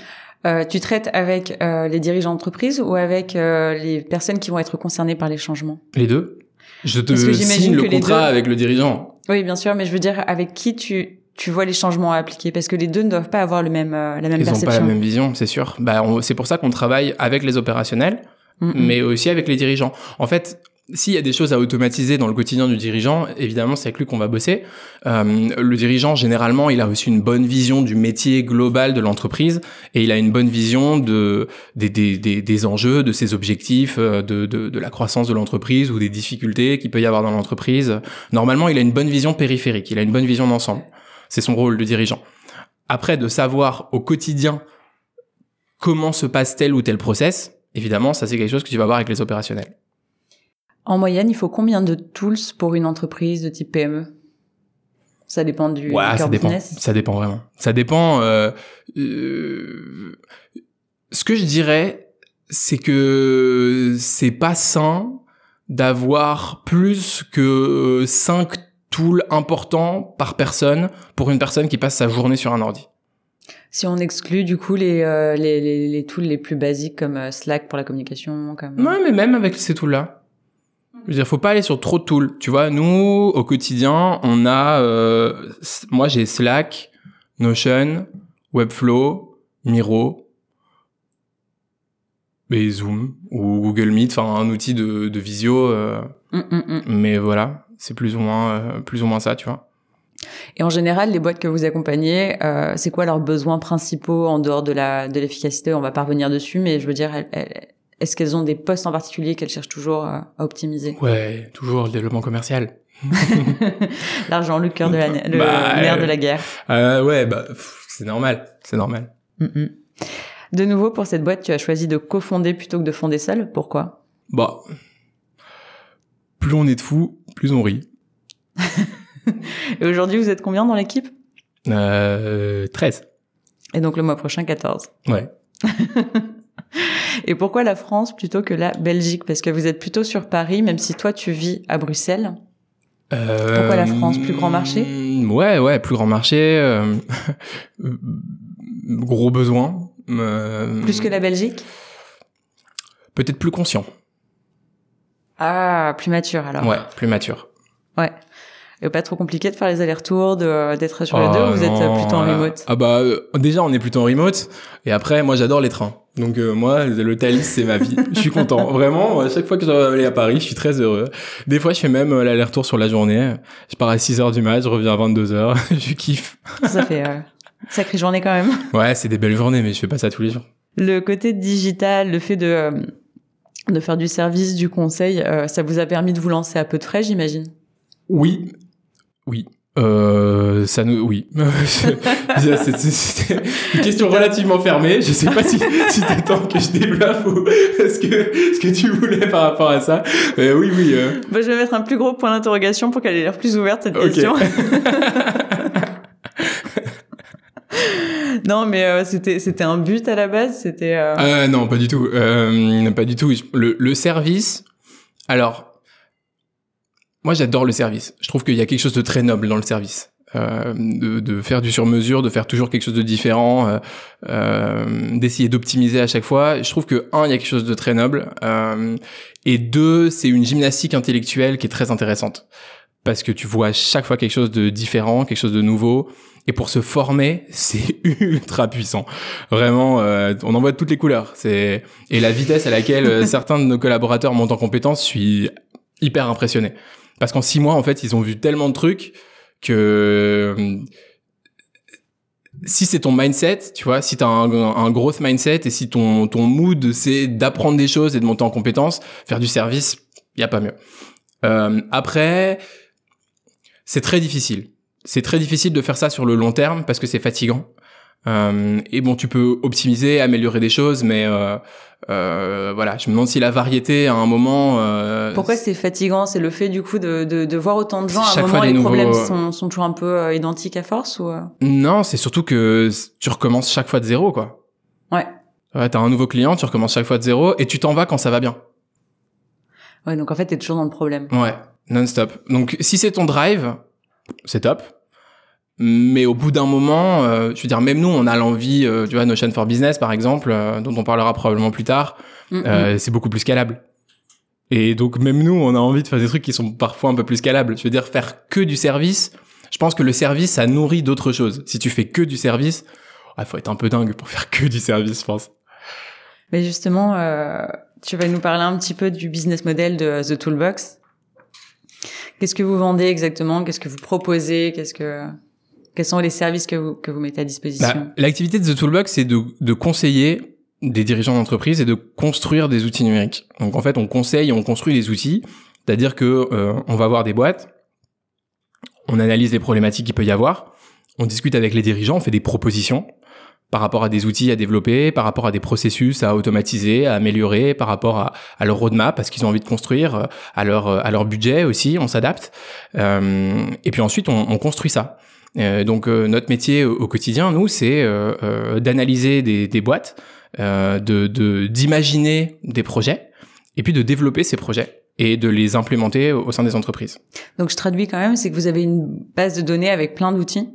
Euh, tu traites avec euh, les dirigeants d'entreprise ou avec euh, les personnes qui vont être concernées par les changements? Les deux. Je te signe le contrat avec le dirigeant. Oui, bien sûr, mais je veux dire avec qui tu tu vois les changements à appliquer? Parce que les deux ne doivent pas avoir le même la même perception. Ils n'ont pas la même vision, c'est sûr. Bah, c'est pour ça qu'on travaille avec les opérationnels, mais aussi avec les dirigeants. En fait, s'il y a des choses à automatiser dans le quotidien du dirigeant, évidemment, c'est avec lui qu'on va bosser. Euh, le dirigeant, généralement, il a aussi une bonne vision du métier global de l'entreprise et il a une bonne vision de, des, des, des, enjeux, de ses objectifs, euh, de, de, de la croissance de l'entreprise ou des difficultés qu'il peut y avoir dans l'entreprise. Normalement, il a une bonne vision périphérique, il a une bonne vision d'ensemble. C'est son rôle de dirigeant. Après, de savoir au quotidien comment se passe tel ou tel process, évidemment, ça c'est quelque chose que tu vas voir avec les opérationnels. En moyenne, il faut combien de tools pour une entreprise de type PME Ça dépend du ouais, ça dépend. Ça dépend vraiment. Ça dépend. Euh, euh, ce que je dirais, c'est que c'est pas sain d'avoir plus que cinq tools importants par personne pour une personne qui passe sa journée sur un ordi. Si on exclut du coup les, euh, les, les, les, tools les plus basiques comme euh, Slack pour la communication, comme. Ouais, mais même avec ces tools-là. Je veux dire, faut pas aller sur trop de tools. Tu vois, nous, au quotidien, on a, euh, moi, j'ai Slack, Notion, Webflow, Miro, et Zoom ou Google Meet, enfin un outil de, de visio. Euh, mm, mm, mm. Mais voilà, c'est plus ou moins plus ou moins ça, tu vois. Et en général, les boîtes que vous accompagnez, euh, c'est quoi leurs besoins principaux en dehors de la de l'efficacité? On va pas revenir dessus, mais je veux dire, est-ce qu'elles ont des postes en particulier qu'elles cherchent toujours à, optimiser? Ouais, toujours le développement commercial. L'argent, le cœur de la, le bah, nerf de la guerre. Euh, ouais, bah c'est normal, c'est normal. De nouveau, pour cette boîte, tu as choisi de cofonder plutôt que de fonder seul. Pourquoi? Bah, plus on est de fous, plus on rit. Et aujourd'hui, vous êtes combien dans l'équipe? Euh, 13. Et donc le mois prochain, 14. Ouais. Et pourquoi la France plutôt que la Belgique? Parce que vous êtes plutôt sur Paris, même si toi tu vis à Bruxelles. Euh, pourquoi la France? Plus grand marché? Ouais, ouais, plus grand marché. Euh, gros besoin. Euh, plus que la Belgique? Peut-être plus conscient. Ah, plus mature alors. Ouais, plus mature. Ouais. Et pas trop compliqué de faire les allers-retours, d'être sur les deux, ou vous êtes euh, plutôt en remote Ah bah euh, déjà on est plutôt en remote, et après moi j'adore les trains. Donc euh, moi le Thalys c'est ma vie. je suis content, vraiment. À chaque fois que je dois aller à Paris, je suis très heureux. Des fois je fais même l'aller-retour sur la journée. Je pars à 6 heures du mat, je reviens à 22 heures. je kiffe. Ça fait euh, sacrée journée quand même. Ouais, c'est des belles journées, mais je fais pas ça tous les jours. Le côté digital, le fait de de faire du service, du conseil, ça vous a permis de vous lancer à peu de frais, j'imagine? Oui, oui. Euh, ça nous, oui. c'est une question relativement fermée. Je sais pas si, si temps que je développe ou ce que, ce que tu voulais par rapport à ça. oui, oui. Euh. Bah, je vais mettre un plus gros point d'interrogation pour qu'elle ait l'air plus ouverte, cette question. non, mais euh, c'était c'était un but à la base. C'était. Euh... non, pas du tout. pas du tout. Le, le service. Alors, moi, j'adore le service. Je trouve qu'il y a quelque chose de très noble dans le service. Euh, de, de, faire du sur-mesure, de faire toujours quelque chose de différent, euh, euh, d'essayer d'optimiser à chaque fois. Je trouve que un, il y a quelque chose de très noble, euh, et deux, c'est une gymnastique intellectuelle qui est très intéressante parce que tu vois à chaque fois quelque chose de différent, quelque chose de nouveau. Et pour se former, c'est ultra puissant. Vraiment, euh, on en voit de toutes les couleurs. C'est et la vitesse à laquelle euh, certains de nos collaborateurs montent en compétence, je suis hyper impressionné. Parce qu'en six mois, en fait, ils ont vu tellement de trucs que euh, si c'est ton mindset, tu vois, si t'as un, un growth mindset et si ton, ton mood c'est d'apprendre des choses et de monter en compétences, faire du service, y a pas mieux. Euh, après, c'est très difficile. C'est très difficile de faire ça sur le long terme parce que c'est fatigant. Euh, et bon, tu peux optimiser, améliorer des choses, mais euh, euh, voilà, je me demande si la variété à un moment. Euh, Pourquoi c'est fatigant? C'est le fait du coup de, de, de, voir autant de gens à un moment les problèmes sont, sont toujours un peu euh, identiques à force ou Non, c'est surtout que tu recommences chaque fois de zéro, quoi. Ouais. Ouais, t'as un nouveau client, tu recommences chaque fois de zéro et tu t'en vas quand ça va bien. Ouais, donc en fait t'es toujours dans le problème. Ouais, non-stop. Donc si c'est ton drive, c'est top mais au bout d'un moment, euh, je veux dire, même nous, on a l'envie, euh, tu vois, Notion for Business, par exemple, euh, dont on parlera probablement plus tard, mm-hmm. c'est beaucoup plus scalable. Et donc, même nous, on a envie de faire des trucs qui sont parfois un peu plus scalables. Je veux dire, faire que du service, je pense que le service, ça nourrit d'autres choses. Si tu fais que du service, il faut être un peu dingue pour faire que du service, je pense. Mais justement, tu vas nous parler un petit peu du business model de The Toolbox. Qu'est-ce que vous vendez exactement? Qu'est-ce que vous proposez? Qu'est-ce que quels sont les services que vous, que vous mettez à disposition bah, L'activité de The Toolbox, c'est de, de conseiller des dirigeants d'entreprise et de construire des outils numériques. Donc en fait, on conseille, on construit les outils, c'est-à-dire que euh, on va voir des boîtes, on analyse les problématiques qu'il peut y avoir, on discute avec les dirigeants, on fait des propositions par rapport à des outils à développer, par rapport à des processus à automatiser, à améliorer, par rapport à, à leur roadmap, parce qu'ils ont envie de construire, à leur à leur budget aussi, on s'adapte. Euh, et puis ensuite, on, on construit ça. Euh, donc euh, notre métier au, quotidien, nous, c'est euh, d'analyser des, des, boîtes, de d'imaginer des projets, et puis de développer ces projets et de les implémenter au sein des entreprises. Donc je traduis quand même, c'est que vous avez une base de données avec plein d'outils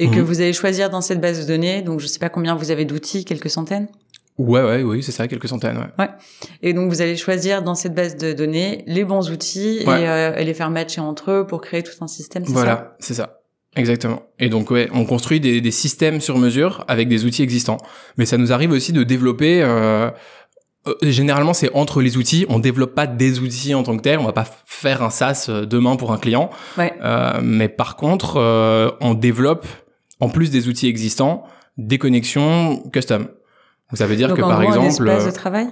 et que mhm. vous allez choisir dans cette base de données, donc je sais pas combien vous avez d'outils, quelques centaines? Ouais, ouais, oui, c'est ça, quelques centaines, ouais. ouais. Et donc vous allez choisir dans cette base de données les bons outils et, et, les faire matcher entre eux pour créer tout un système. Voilà, c'est ça. Exactement. Et donc ouais, on construit des, des, systèmes sur mesure avec des outils existants. Mais ça nous arrive aussi de développer euh, euh, généralement, c'est entre les outils. On développe pas des outils en tant que tel. On va pas faire un SaaS euh, demain pour un client. Ouais. Euh, mais par contre, euh, on développe, en plus des outils existants, des connexions custom. Donc ça veut dire Donc, que en par gros, un exemple, espace de travail?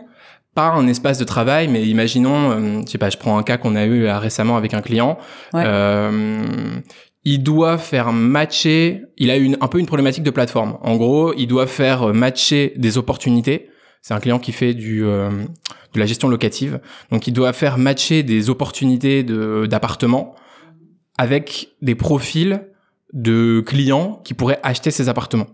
pas un espace de travail, mais imaginons, je sais pas, je prends un cas qu'on a eu récemment avec un client. Ouais. Euh, il doit faire matcher. Il a une un peu une problématique de plateforme. En gros, il doit faire matcher des opportunités. C'est un client qui fait du euh, de la gestion locative, donc il doit faire matcher des opportunités de d'appartements avec des profils de clients qui pourraient acheter ces appartements.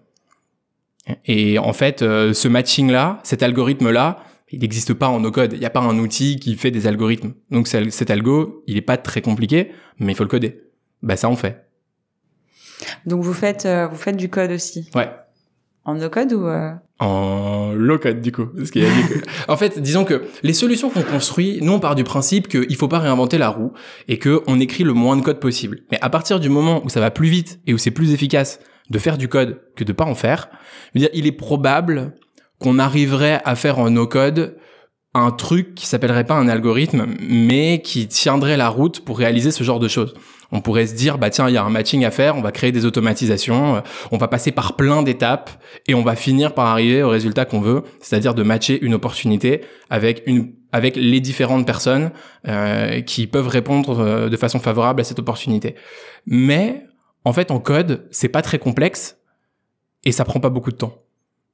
Et en fait, euh, ce matching-là, cet algorithme-là, il n'existe pas en no-code. Il n'y a pas un outil qui fait des algorithmes. Donc cet algo, il est pas très compliqué, mais il faut le coder. Bah ça on fait. Donc vous faites euh, vous faites du code aussi Ouais. en no code ou euh, En low code du coup. Parce qu'il y a du code. en fait, disons que les solutions qu'on construit, nous on part du principe qu'il faut pas réinventer la roue et que on écrit le moins de code possible. Mais à partir du moment où ça va plus vite et où c'est plus efficace de faire du code que de pas en faire, je veux dire, il est probable qu'on arriverait à faire en no code un truc qui s'appellerait pas un algorithme, mais qui tiendrait la route pour réaliser ce genre de choses. On pourrait se dire, bah tiens, il y a un matching à faire, on va créer des automatisations, euh, on va passer par plein d'étapes et on va finir par arriver au résultat qu'on veut, c'est-à-dire de matcher une opportunité avec une avec les différentes personnes euh, qui peuvent répondre euh, de façon favorable à cette opportunité. Mais en fait, en code, c'est pas très complexe et ça prend pas beaucoup de temps.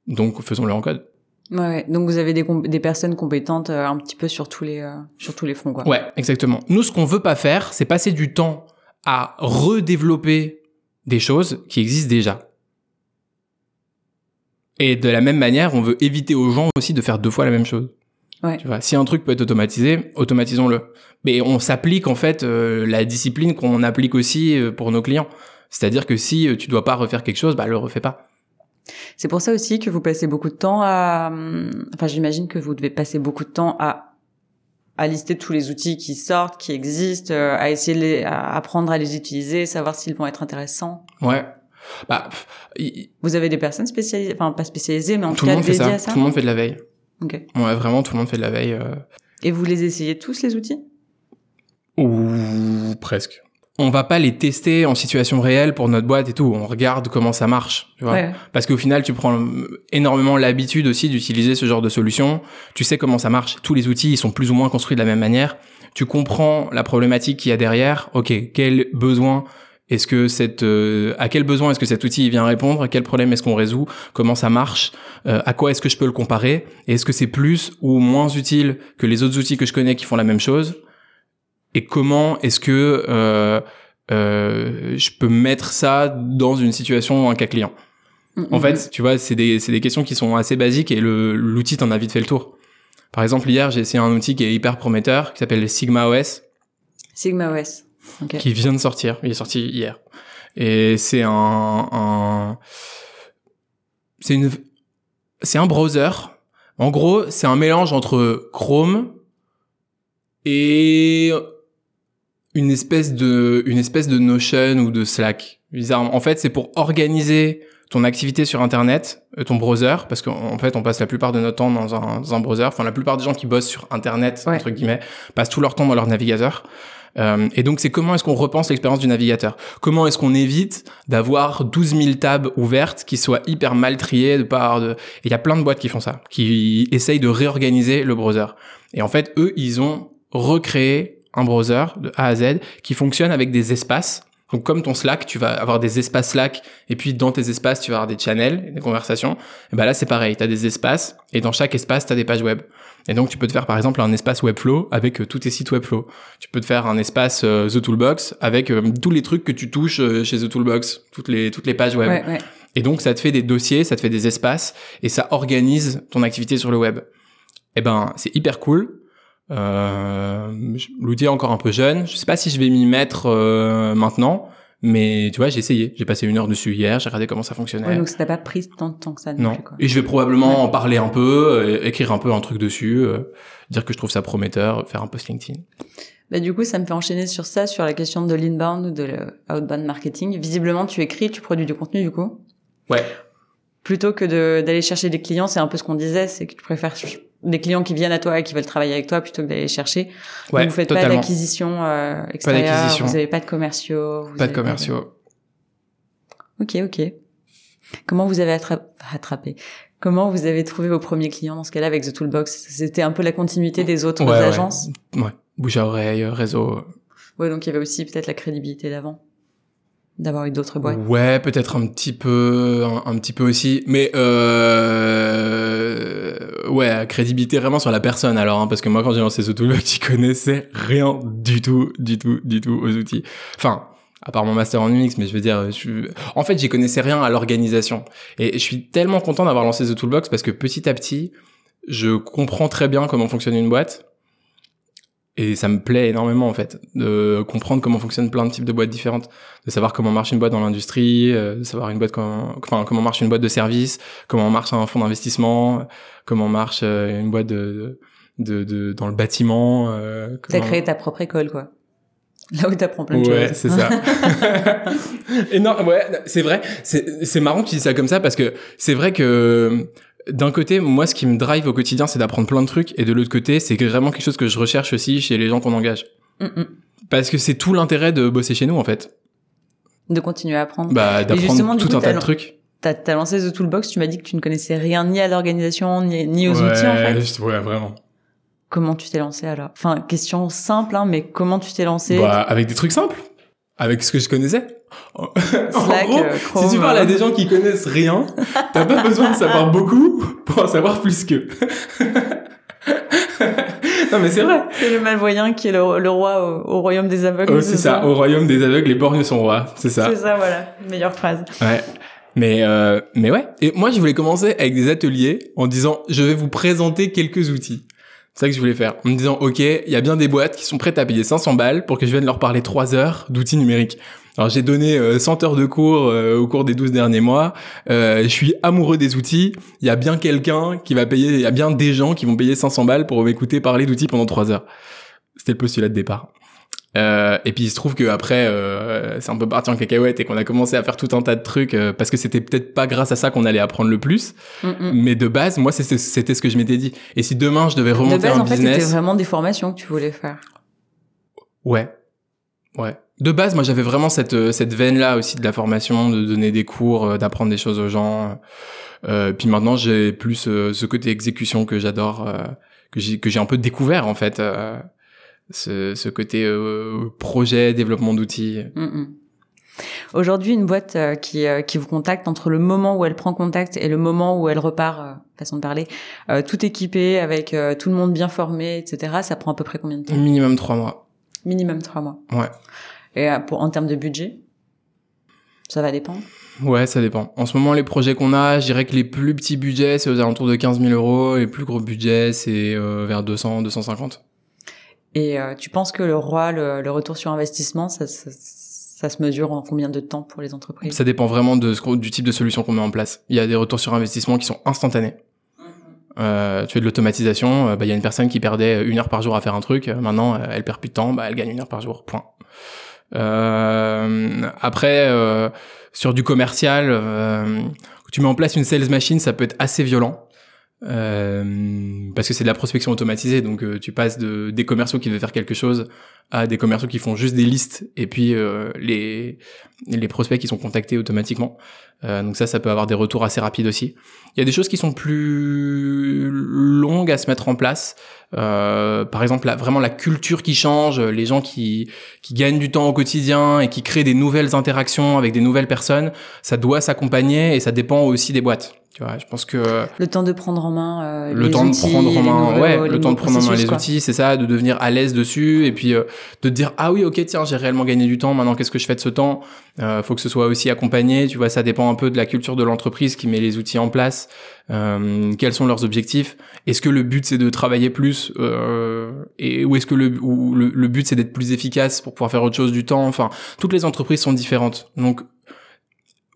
Donc faisons-le en code. ouais. Donc vous avez des des personnes compétentes euh, un petit peu sur tous les euh, sur tous les fronts quoi. Ouais, exactement. Nous, ce qu'on veut pas faire, c'est passer du temps à redévelopper des choses qui existent déjà. Et de la même manière, on veut éviter aux gens aussi de faire deux fois la même chose. Ouais. Tu vois, si un truc peut être automatisé, automatisons-le. Mais on s'applique en fait euh, la discipline qu'on applique aussi euh, pour nos clients. C'est-à-dire que si euh, tu dois pas refaire quelque chose, bah le refais pas. C'est pour ça aussi que vous passez beaucoup de temps à hum, enfin j'imagine que vous devez passer beaucoup de temps à à lister tous les outils qui sortent, qui existent, euh, à essayer de les, à apprendre à les utiliser, savoir s'ils vont être intéressants. Ouais. Bah, pff, y- Vous avez des personnes spécialisées, enfin pas spécialisées, mais en tout tout le cas monde fait dédiées ça. à ça. Tout le monde fait de la veille. Ok. Ouais, vraiment, tout le monde fait de la veille. euh, Et vous les essayez tous les outils? Ou presque. On va pas les tester en situation réelle pour notre boîte et tout. On regarde comment ça marche. Tu vois Ouais. Parce qu'au final, tu prends énormément l'habitude aussi d'utiliser ce genre de solution. Tu sais comment ça marche. Tous les outils, ils sont plus ou moins construits de la même manière. Tu comprends la problématique qu'il y a derrière. Ok, quel besoin est-ce que cette, euh, à quel besoin est-ce que cet outil vient répondre? À quel problème est-ce qu'on résout? Comment ça marche? Euh, À quoi est-ce que je peux le comparer? Et est-ce que c'est plus ou moins utile que les autres outils que je connais qui font la même chose? Et comment est-ce que euh, euh, je peux mettre ça dans une situation, un cas client? En fait, tu vois, c'est des, questions qui sont assez basiques et l'outil t'en a vite fait le tour. Par exemple, hier, j'ai essayé un outil qui est hyper prometteur, qui s'appelle Sigma OS, Sigma OS. Ok. qui vient de sortir. Il est sorti hier. Et c'est un, un c'est une, c'est un browser. En gros, c'est un mélange entre Chrome et une espèce de, une espèce de Notion ou de Slack. Bizarrement. En fait, c'est pour organiser ton activité sur Internet, euh, ton browser, parce qu'en fait, on passe la plupart de notre temps dans un, dans un browser. Enfin, la plupart des gens qui bossent sur Internet, Ouais. entre guillemets, passent tout leur temps dans leur navigateur. Euh, et donc, c'est comment est-ce qu'on repense l'expérience du navigateur? Comment est-ce qu'on évite d'avoir 12 000 tabs ouvertes qui soient hyper mal triées de part de... Et il y a plein de boîtes qui font ça, qui essayent de réorganiser le browser. Et en fait, eux, ils ont recréé un browser de A à Z qui fonctionne avec des espaces. Donc, comme ton Slack, tu vas avoir des espaces Slack, et puis dans tes espaces, tu vas avoir des channels, des conversations. Et ben là, c'est pareil. Tu as des espaces, et dans chaque espace, tu as des pages web. Et donc, tu peux te faire, par exemple, un espace Webflow avec euh, tous tes sites Webflow. Tu peux te faire un espace euh, The Toolbox avec euh, tous les trucs que tu touches chez The Toolbox, toutes les, toutes les pages web. Ouais, ouais. Et donc, ça te fait des dossiers, ça te fait des espaces, et ça organise ton activité sur le web. Eh ben, c'est hyper cool. Euh, L'outil est encore un peu jeune. Je sais pas si je vais m'y mettre euh, maintenant, mais tu vois, j'ai essayé. J'ai passé une heure dessus hier. J'ai regardé comment ça fonctionnait. Ouais, donc ça t'a pas pris tant de temps que ça non, non. plus, quoi. Et je vais probablement Ouais. en parler un peu, euh, écrire un peu un truc dessus, euh, dire que je trouve ça prometteur, faire un post LinkedIn. Bah, du coup, ça me fait enchaîner sur ça, sur la question de l'inbound ou de l'outbound marketing. Visiblement, tu écris, tu produis du contenu, du coup? Ouais. Plutôt que d'aller chercher des clients, c'est un peu ce qu'on disait, c'est que tu préfères des clients qui viennent à toi et qui veulent travailler avec toi plutôt que d'aller chercher. Ouais, Donc, vous faites totalement. pas d'acquisition euh, extérieure, vous avez pas de commerciaux. vous Pas de commerciaux. Ok, ok. Comment vous avez attra- attrapé? Comment vous avez trouvé vos premiers clients dans ce cas-là avec The Toolbox? C'était un peu la continuité des autres Ouais, ouais. agences? Ouais. Bouche à oreille, réseau. Ouais, donc il y avait aussi peut-être la crédibilité d'avant, d'avoir eu d'autres boîtes. Ouais, peut-être un petit peu, un, un petit peu aussi, mais euh, ouais, crédibilité vraiment sur la personne alors, hein, parce que moi quand j'ai lancé tool, tu connaissais rien du tout, du tout, du tout aux outils. Enfin, à part mon master en UX, mais je veux dire, je... en fait, j'y connaissais rien à l'organisation. Et je suis tellement content d'avoir lancé The Toolbox parce que petit à petit, je comprends très bien comment fonctionne une boîte. Et ça me plaît énormément, en fait, de comprendre comment fonctionnent plein de types de boîtes différentes, de savoir comment marche une boîte dans l'industrie, euh, de savoir une boîte comment, enfin, comment marche une boîte de service, comment marche un fonds d'investissement, comment marche euh, une boîte de, de, de, dans le bâtiment. Euh, T'as comment- créé ta propre école, quoi. Là où t'apprends plein de Ouais, choses. c'est ça. et non, ouais, c'est vrai. C'est c'est marrant que tu dis ça comme ça parce que c'est vrai que d'un côté, moi, ce qui me drive au quotidien, c'est d'apprendre plein de trucs, et de l'autre côté, c'est vraiment quelque chose que je recherche aussi chez les gens qu'on engage. Mm, mm. Parce que c'est tout l'intérêt de bosser chez nous, en fait. De continuer à apprendre. Bah, d'apprendre tout coup, un tas de trucs. T'as as lancé The Toolbox, tu m'as dit que tu ne connaissais rien ni à l'organisation, ni, ni aux outils, en fait. Ouais, vraiment. Comment tu t'es lancé alors? Enfin, question simple, hein, mais comment tu t'es lancé? Bah, avec des trucs simples. Avec ce que je connaissais. En gros, euh, Chrome, si tu parles à des gens qui connaissent rien, t'as pas besoin de savoir beaucoup pour en savoir plus qu'eux. non, mais c'est vrai. C'est le malvoyant qui est le, le roi au, au royaume des aveugles. Oh, c'est ça. Au royaume des aveugles, les borgnes sont rois. C'est ça. C'est ça, voilà. Meilleure phrase. Ouais. Mais euh, mais ouais. Et moi, je voulais commencer avec des ateliers en disant, je vais vous présenter quelques outils. C'est ça que je voulais faire. En me disant, ok, il y a bien des boîtes qui sont prêtes à payer 500 balles pour que je vienne leur parler 3 heures d'outils numériques. Alors j'ai donné euh, 100 heures de cours euh, au cours des 12 derniers mois. Euh, je suis amoureux des outils. Il y a bien quelqu'un qui va payer, il y a bien des gens qui vont payer 500 balles pour m'écouter parler d'outils pendant 3 heures. C'était le postulat de départ. Euh, et puis il se trouve que après euh, c'est un peu parti en cacahuète et qu'on a commencé à faire tout un tas de trucs euh, parce que c'était peut-être pas grâce à ça qu'on allait apprendre le plus Mm, mm. mais de base moi c'était ce que je m'étais dit et si demain je devais De remonter base, un en fait, c'était business vraiment des formations que tu voulais faire. ouais ouais de base moi j'avais vraiment cette euh, cette veine là aussi de la formation de donner des cours euh, d'apprendre des choses aux gens euh, puis maintenant j'ai plus euh, ce côté exécution que j'adore euh, que j'ai que j'ai un peu découvert en fait euh, ce, ce côté euh, projet développement d'outils Mm, mm. Aujourd'hui, une boîte euh, qui, euh, qui vous contacte entre le moment où elle prend contact et le moment où elle repart, euh, façon de parler, euh, tout équipé, avec euh, tout le monde bien formé, etc., ça prend à peu près combien de temps? Minimum trois mois Minimum trois mois. ouais Et euh, pour, en termes de budget Ça va dépendre? Ouais, ça dépend. En ce moment, les projets qu'on a, je dirais que les plus petits budgets, c'est aux alentours de 15 000 euros. Les plus gros budgets, c'est euh, vers 200, 250. Et euh, tu penses que le roi, le, le retour sur investissement, ça, ça, ça se mesure en combien de temps pour les entreprises? Ça dépend vraiment de ce qu'on- du type de solution qu'on met en place. Il y a des retours sur investissement qui sont instantanés. Euh, tu fais de l'automatisation, euh, bah, il y a une personne qui perdait une heure par jour à faire un truc. Maintenant, euh, elle perd plus de temps, bah, elle gagne une heure par jour. Point. Euh, après, euh, sur du commercial, euh, quand tu mets en place une sales machine, ça peut être assez violent. Euh, parce que c'est de la prospection automatisée, donc euh, tu passes de des commerciaux qui veulent faire quelque chose à des commerciaux qui font juste des listes et puis euh, les les prospects qui sont contactés automatiquement. Euh, donc ça, ça peut avoir des retours assez rapides aussi. Il y a des choses qui sont plus longues à se mettre en place. Euh, par exemple, la- vraiment la culture qui change, les gens qui qui gagnent du temps au quotidien et qui créent des nouvelles interactions avec des nouvelles personnes, ça doit s'accompagner et ça dépend aussi des boîtes. Tu vois, je pense que Le temps de prendre en main euh, le les temps outils, de prendre en main, nouveaux- ouais, le temps de prendre en main les quoi. outils, c'est ça, de devenir à l'aise dessus et puis euh, de te dire ah oui ok tiens j'ai réellement gagné du temps, maintenant qu'est-ce que je fais de ce temps? Euh, Faut que ce soit aussi accompagné, tu vois, ça dépend un peu de la culture de l'entreprise qui met les outils en place, euh, quels sont leurs objectifs, est-ce que le but c'est de travailler plus euh, et ou est-ce que le, ou le, le but c'est d'être plus efficace pour pouvoir faire autre chose du temps, enfin toutes les entreprises sont différentes. Donc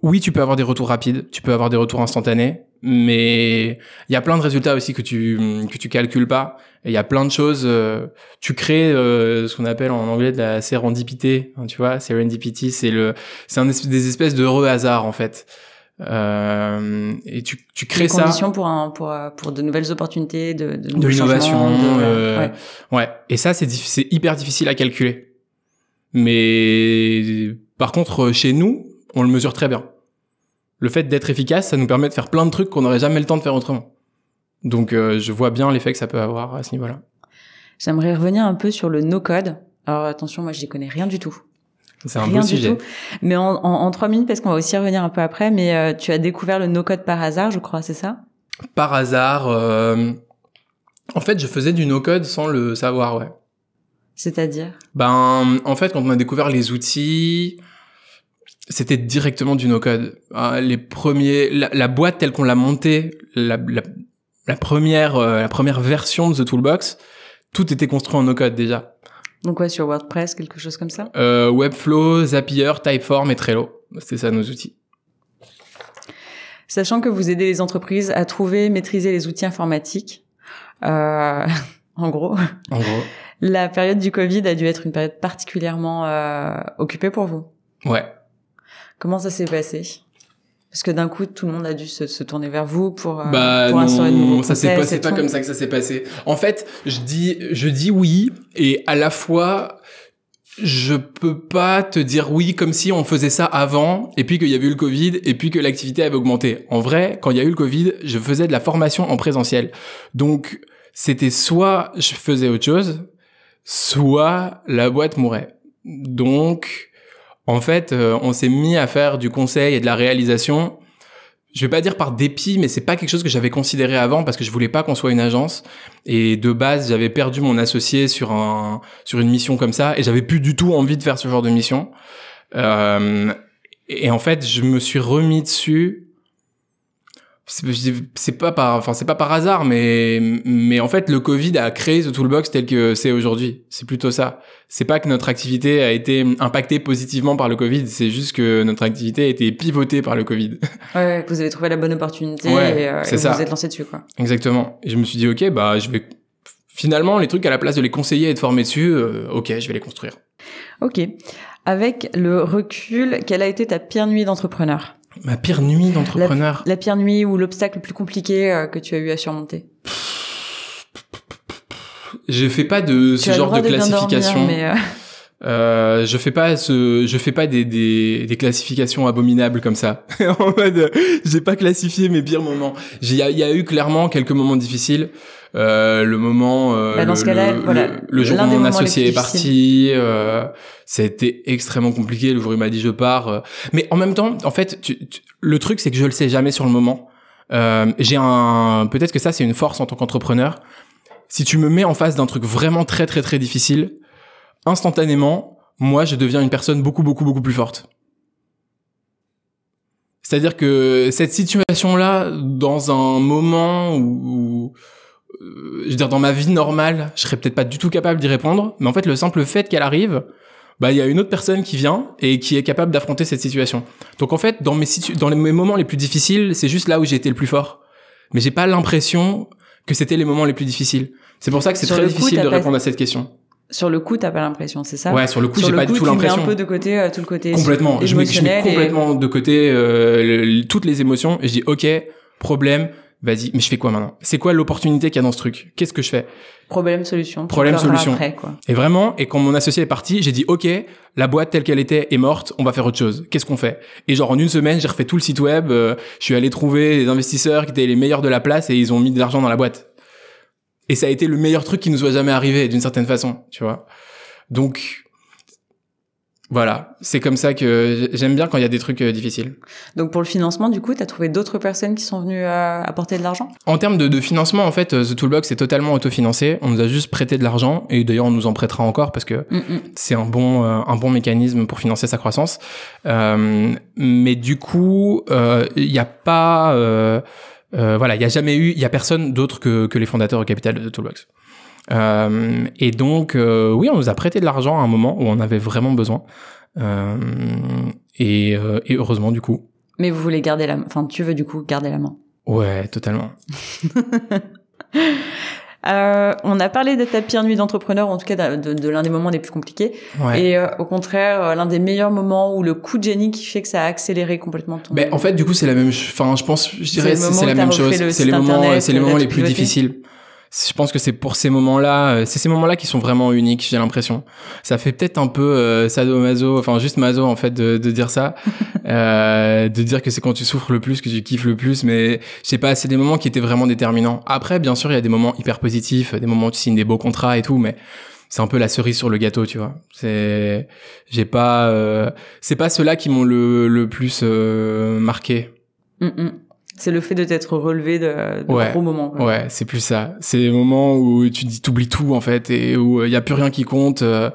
oui, tu peux avoir des retours rapides, tu peux avoir des retours instantanés, mais il y a plein de résultats aussi que tu que tu calcules pas. Et il y a plein de choses. euh, tu crées euh, ce qu'on appelle en anglais de la sérendipité. hein, tu vois, serendipity, c'est le c'est un es- des espèces d'heureux hasards en fait. Euh, et tu, tu crées ça. conditions pour un pour pour de nouvelles opportunités, de de, de l'innovation. de- euh, ouais. ouais. Et ça, c'est c'est hyper difficile à calculer. Mais par contre, chez nous, on le mesure très bien. Le fait d'être efficace, ça nous permet de faire plein de trucs qu'on n'aurait jamais le temps de faire autrement. Donc, euh, je vois bien l'effet que ça peut avoir à ce niveau-là. J'aimerais revenir un peu sur le no-code. Alors attention, moi, j'y connais rien du tout. C'est un rien beau du sujet. tout. Mais en, en, en trois minutes, parce qu'on va aussi revenir un peu après, mais euh, tu as découvert le no-code par hasard, je crois, c'est ça? Par hasard, euh, en fait, je faisais du no-code sans le savoir, ouais. C'est-à-dire? Ben, en fait, quand on a découvert les outils, c'était directement du no-code. Ah, les premiers, la, la boîte telle qu'on l'a montée, la, la, la première, euh, la première version de The Toolbox, tout était construit en no-code déjà. Donc ouais, sur WordPress, quelque chose comme ça? Euh, Webflow, Zapier, Typeform et Trello. C'était ça nos outils. Sachant que vous aidez les entreprises à trouver, maîtriser les outils informatiques, euh, en gros, En gros. la période du Covid a dû être une période particulièrement euh, occupée pour vous? Ouais. Comment ça s'est passé? Parce que d'un coup, tout le monde a dû se, se tourner vers vous pour, euh, Bah pour instaurer de nouveaux non, ça c'est pas, c'est pas comme ça que ça s'est passé. En fait, je dis, je dis oui et à la fois, je peux pas te dire oui comme si on faisait ça avant et puis qu'il y avait eu le Covid et puis que l'activité avait augmenté. En vrai, quand il y a eu le Covid, je faisais de la formation en présentiel. Donc, c'était soit je faisais autre chose, soit la boîte mourait. Donc, en fait, euh, on s'est mis à faire du conseil et de la réalisation je vais pas dire par dépit, mais c'est pas quelque chose que j'avais considéré avant parce que je voulais pas qu'on soit une agence. Et de base, j'avais perdu mon associé sur un sur une mission comme ça, et j'avais plus du tout envie de faire ce genre de mission. Euh, et en fait, je me suis remis dessus. C'est pas par, enfin c'est pas par hasard, mais mais en fait le Covid a créé The Toolbox tel que c'est aujourd'hui. C'est plutôt ça. C'est pas que notre activité a été impactée positivement par le Covid, c'est juste que notre activité a été pivotée par le Covid. Ouais, vous avez trouvé la bonne opportunité Ouais, et, euh, et vous vous êtes lancé dessus, quoi. Exactement. Et je me suis dit, ok, bah, je vais. Finalement, les trucs à la place de les conseiller et de former dessus, euh, ok, je vais les construire. Ok. Avec le recul, quelle a été ta pire nuit d'entrepreneur? Ma pire nuit d'entrepreneur. La pire nuit ou l'obstacle le plus compliqué euh, que tu as eu à surmonter Je fais pas de ce genre de dormir, classification. mais, euh, Euh, je fais pas ce, je fais pas des, des, des classifications abominables comme ça. en mode, j'ai pas classifié mes pires moments. Il y a eu clairement quelques moments difficiles. Euh, le moment, euh, Bah, dans le, ce cas-là, le- voilà, le- le jour où mon associé est parti, euh, ça a été extrêmement compliqué. Le jour où il m'a dit je pars. euh. Mais en même temps, en fait, tu- tu- le truc c'est que je le sais jamais sur le moment. J'ai un, peut-être que ça c'est une force en tant qu'entrepreneur. Si tu me mets en face d'un truc vraiment très très très difficile, instantanément, moi, je deviens une personne beaucoup, beaucoup, beaucoup plus forte. C'est-à-dire que cette situation-là, dans un moment où, où, je veux dire, dans ma vie normale, je serais peut-être pas du tout capable d'y répondre, mais en fait, le simple fait qu'elle arrive, bah, il y a une autre personne qui vient et qui est capable d'affronter cette situation. Donc, en fait, dans mes situ- dans les- mes moments les plus difficiles, c'est juste là où j'ai été le plus fort. Mais j'ai pas l'impression que c'était les moments les plus difficiles. C'est pour ça que c'est très coup, difficile de pas- répondre à cette question. sur le coup, t'as pas l'impression, c'est ça? Ouais, sur le coup, j'ai pas du tout tu mets l'impression. un peu de côté euh, tout le côté Complètement. Je mets, je mets émotionnel et- complètement de côté euh, le- toutes les émotions et je dis ok, problème, vas-y, mais je fais quoi maintenant? C'est quoi l'opportunité qu'il y a dans ce truc? Qu'est-ce que je fais? Problème solution. Problème, solution. Après, quoi. Et vraiment, et quand mon associé est parti, j'ai dit ok, la boîte telle qu'elle était est morte, on va faire autre chose. Qu'est-ce qu'on fait? Et genre en une semaine, j'ai refait tout le site web, euh, je suis allé trouver des investisseurs qui étaient les meilleurs de la place et ils ont mis de l'argent dans la boîte. Et ça a été le meilleur truc qui nous soit jamais arrivé d'une certaine façon, tu vois. Donc voilà, c'est comme ça que j'aime bien quand il y a des trucs euh, difficiles. Donc pour le financement, du coup, t'as trouvé d'autres personnes qui sont venues euh, apporter de l'argent? En termes de, de financement, en fait, euh, The Toolbox est totalement autofinancé. On nous a juste prêté de l'argent et d'ailleurs on nous en prêtera encore parce que Mm, mm. c'est un bon euh, un bon mécanisme pour financer sa croissance. Euh, mais du coup, il n'y a pas voilà, il y a jamais eu, il y a personne d'autre que, que les fondateurs au capital de The Toolbox. Euh, et donc, euh, oui, on nous a prêté de l'argent à un moment où on avait vraiment besoin. Euh, et, et heureusement, du coup. Mais vous voulez garder la main. Enfin, tu veux du coup garder la main. Ouais, totalement. On a parlé de ta pire nuit d'entrepreneur, en tout cas de, l'un des moments les plus compliqués. Et au contraire, l'un des meilleurs moments où le coup de génie qui fait que ça a accéléré complètement ton. Ben, en fait, du coup, c'est la même. Enfin, je pense, je dirais, c'est la même chose. C'est les moments, c'est les moments les plus difficiles je pense que c'est pour ces moments-là, euh, c'est ces moments-là qui sont vraiment uniques, j'ai l'impression. Ça fait peut-être un peu euh, sadomaso, enfin juste maso en fait de, de dire ça, euh, de dire que c'est quand tu souffres le plus que tu kiffes le plus, mais je sais pas, c'est des moments qui étaient vraiment déterminants. Après, bien sûr, il y a des moments hyper positifs, des moments où tu signes des beaux contrats et tout, mais c'est un peu la cerise sur le gâteau, tu vois. C'est, j'ai pas, euh, c'est pas ceux-là qui m'ont le, le plus euh, marqué. Mm, mm. C'est le fait de t'être relevé de, de ouais, gros moments. Ouais, c'est plus ça. C'est les moments où tu dis t'oublies tout en fait et où il y a plus rien qui compte euh,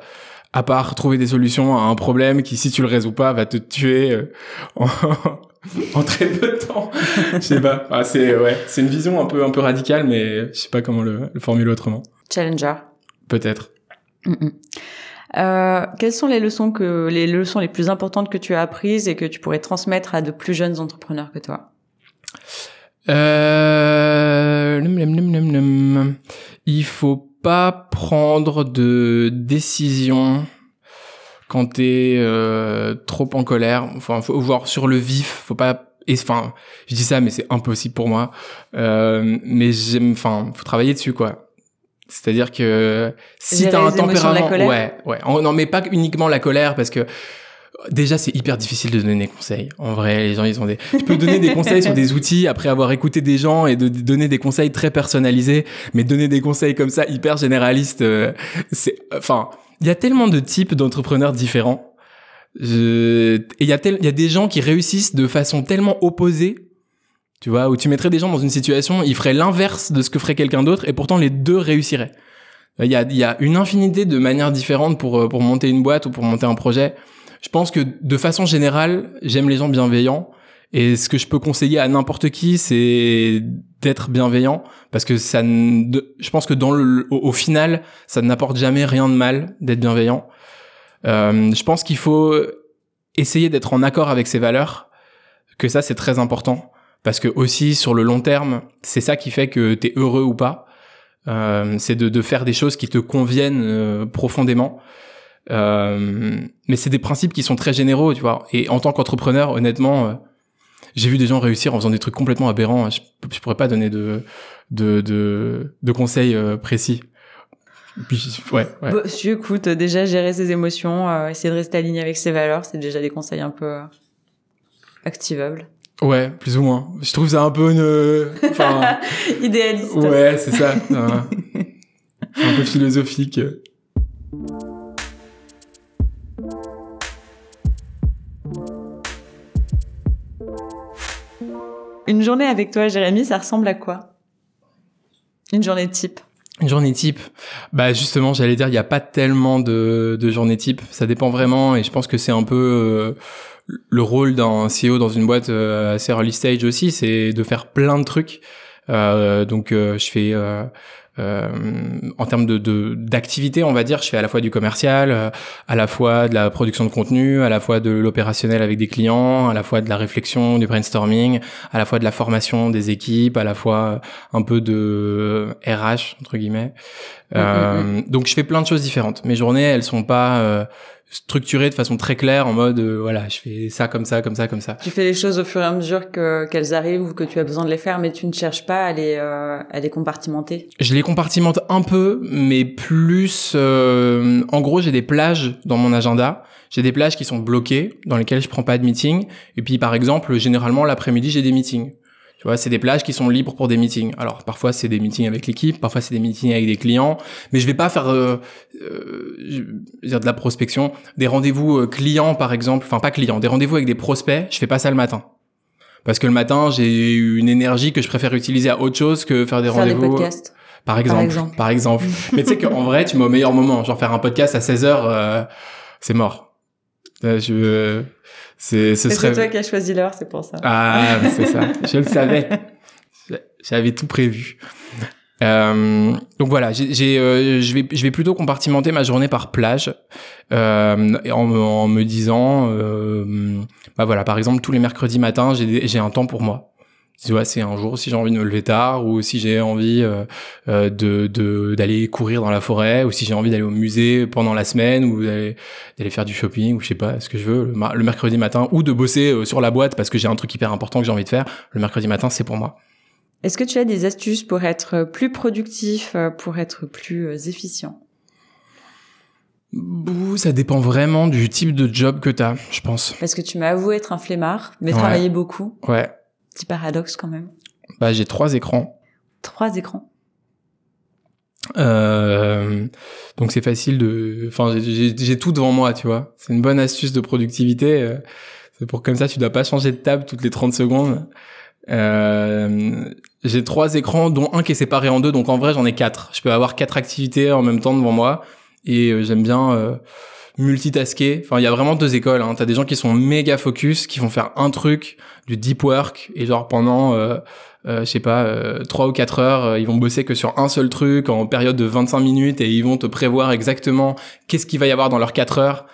à part trouver des solutions à un problème qui si tu le résous pas va te tuer euh, en, très peu de temps. Je sais pas. Ah, c'est ouais, c'est une vision un peu un peu radicale mais je sais pas comment le, le formuler autrement. Challenger. Peut-être. Euh, quelles sont les leçons que les leçons les plus importantes que tu as apprises et que tu pourrais transmettre à de plus jeunes entrepreneurs que toi? Euh... Il faut pas prendre de décision quand t'es euh, trop en colère. Enfin, faut voir sur le vif. Faut pas. Enfin, je dis ça, mais c'est impossible pour moi. Euh, mais j'aime. Enfin, faut travailler dessus, quoi. C'est-à-dire que si t'as un tempérament, ouais, ouais. Non, mais pas uniquement la colère, parce que Déjà, c'est hyper difficile de donner des conseils. En vrai, les gens, ils ont des. Je peux donner des conseils sur des outils après avoir écouté des gens et de donner des conseils très personnalisés, mais donner des conseils comme ça hyper généralistes, euh, c'est. Enfin, il y a tellement de types d'entrepreneurs différents. Je... Et il y a tel... y a des gens qui réussissent de façon tellement opposée. Tu vois, où tu mettrais des gens dans une situation, ils feraient l'inverse de ce que ferait quelqu'un d'autre, et pourtant les deux réussiraient. Il y a, il y a une infinité de manières différentes pour, euh, pour monter une boîte ou pour monter un projet je pense que de façon générale, j'aime les gens bienveillants. Et ce que je peux conseiller à n'importe qui, c'est d'être bienveillant, parce que ça, je pense que dans le, au, final, ça n'apporte jamais rien de mal d'être bienveillant. Euh, je pense qu'il faut essayer d'être en accord avec ses valeurs, que ça c'est très important, parce que aussi sur le long terme, c'est ça qui fait que t'es heureux ou pas. Euh, c'est de, de, faire des choses qui te conviennent euh, profondément. Euh, mais c'est des principes qui sont très généraux, tu vois. Et en tant qu'entrepreneur, honnêtement, euh, j'ai vu des gens réussir en faisant des trucs complètement aberrants. Je, je pourrais pas donner de de de, de conseils euh, précis. Puis, ouais, ouais. Bon, si, écoute, déjà gérer ses émotions, essayer de rester aligné avec ses valeurs, c'est déjà des conseils un peu activables. Ouais, plus ou moins. Je trouve ça un peu une, enfin, idéaliste. Ouais, c'est ça. un peu philosophique. Une journée avec toi, Jérémy, ça ressemble à quoi? Une journée type une journée type, bah justement, j'allais dire, il n'y a pas tellement de, de journées type. Ça dépend vraiment, et je pense que c'est un peu euh, le rôle d'un CEO dans une boîte euh, assez early stage aussi, c'est de faire plein de trucs. Euh, donc, je fais euh, en termes de d'activité, on va dire, je fais à la fois du commercial, euh, à la fois de la production de contenu, à la fois de l'opérationnel avec des clients, à la fois de la réflexion, du brainstorming, à la fois de la formation des équipes, à la fois un peu de RH entre guillemets. Mm, mm, euh, mm. donc je fais plein de choses différentes. Mes journées, elles sont pas euh, structuré de façon très claire en mode euh, voilà je fais ça comme ça comme ça comme ça. Tu fais les choses au fur et à mesure que qu'elles arrivent ou que tu as besoin de les faire mais tu ne cherches pas à les euh, à les compartimenter? Je les compartimente un peu mais plus euh, en gros j'ai des plages dans mon agenda. J'ai des plages qui sont bloquées dans lesquelles je prends pas de meeting. Et puis par exemple généralement l'après-midi j'ai des meetings tu vois, c'est des plages qui sont libres pour des meetings. Alors parfois c'est des meetings avec l'équipe, parfois c'est des meetings avec des clients, mais je vais pas faire euh, euh, dire de la prospection, des rendez-vous euh, clients par exemple, enfin pas clients, des rendez-vous avec des prospects. Je fais pas ça le matin parce que le matin j'ai une énergie que je préfère utiliser à autre chose que faire des rendez-vous. Par exemple, par exemple. Par exemple. mais tu sais qu'en vrai, tu mets au meilleur moment. Genre faire un podcast à 16 heures, c'est mort. Je, c'est, ce serait. C'est toi qui as choisi l'heure, c'est pour ça. Ah, c'est ça. Je le savais. J'avais tout prévu. Euh, donc voilà, j'ai, euh, je vais, je vais plutôt compartimenter ma journée par plage, euh, en, en, me disant, bah voilà, par exemple tous les mercredis matins, j'ai, j'ai un temps pour moi. Tu vois, c'est un jour si j'ai envie de me lever tard ou si j'ai envie euh, euh, de d'aller courir dans la forêt ou si j'ai envie d'aller au musée pendant la semaine ou d'aller faire du shopping ou je sais pas ce que je veux le, mercredi matin ou de bosser euh, sur la boîte parce que j'ai un truc hyper important que j'ai envie de faire le mercredi matin c'est pour moi. Est-ce que tu as des astuces pour être plus productif, pour être plus efficient? Ça dépend vraiment du type de job que tu as, je pense. Parce que tu m'as avoué être un flemmard, mais travailler beaucoup. Ouais. Petit paradoxe quand même. Bah, j'ai trois écrans. Trois écrans. Euh, donc c'est facile de, enfin j'ai tout devant moi, tu vois. C'est une bonne astuce de productivité. Euh, c'est pour comme ça, tu dois pas changer de table toutes les 30 secondes. Euh, j'ai trois écrans, dont un qui est séparé en deux, donc en vrai j'en ai quatre. Je peux avoir quatre activités en même temps devant moi et euh, j'aime bien euh, multitasker. Enfin, il y a vraiment deux écoles. Hein. T'as des gens qui sont méga focus, qui vont faire un truc, du deep work, et genre pendant, euh, euh, je sais pas, euh, trois ou quatre heures, ils vont bosser que sur un seul truc en période de 25 minutes, et ils vont te prévoir exactement qu'est-ce qu'il va y avoir dans leurs quatre heures.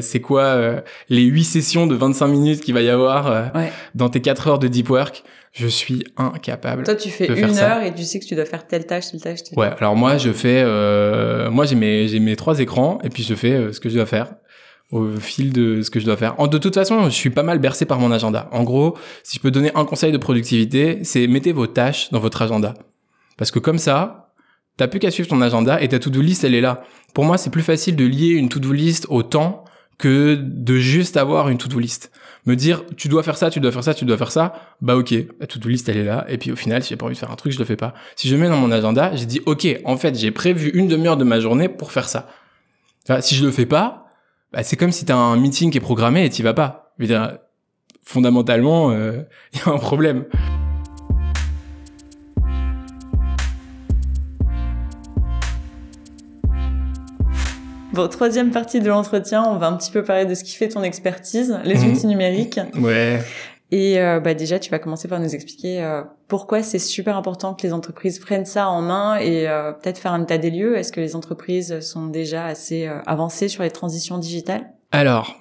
C'est quoi les huit sessions de 25 minutes qu'il va y avoir dans tes quatre heures de deep work? Je suis incapable. Toi, tu fais une heure et tu sais que tu dois faire telle tâche, telle tâche. Telle ouais. Alors moi, je fais, euh, moi j'ai mes j'ai mes trois écrans et puis je fais euh, ce que je dois faire au fil de ce que je dois faire. En, de toute façon, je suis pas mal bercé par mon agenda. En gros, si je peux donner un conseil de productivité, c'est mettez vos tâches dans votre agenda. Parce que comme ça, t'as plus qu'à suivre ton agenda et ta to-do list, elle est là. Pour moi, c'est plus facile de lier une to-do list au temps que de juste avoir une to-do list me dire tu dois faire ça, tu dois faire ça, tu dois faire ça, bah ok, la to-do list elle est là, et puis au final, si j'ai pas envie de faire un truc, je le fais pas. Si je mets dans mon agenda, j'ai dit ok, en fait, j'ai prévu une demi-heure de ma journée pour faire ça. si je le fais pas, bah, c'est comme si t'as un meeting qui est programmé et t'y vas pas. fondamentalement, il euh, y a un problème. Bon, troisième partie de l'entretien, on va un petit peu parler de ce qui fait ton expertise, les mhm. outils numériques. Ouais. Et euh, bah déjà, tu vas commencer par nous expliquer euh, pourquoi c'est super important que les entreprises prennent ça en main et euh, peut-être faire un état des lieux. Est-ce que les entreprises sont déjà assez avancées sur les transitions digitales? Alors,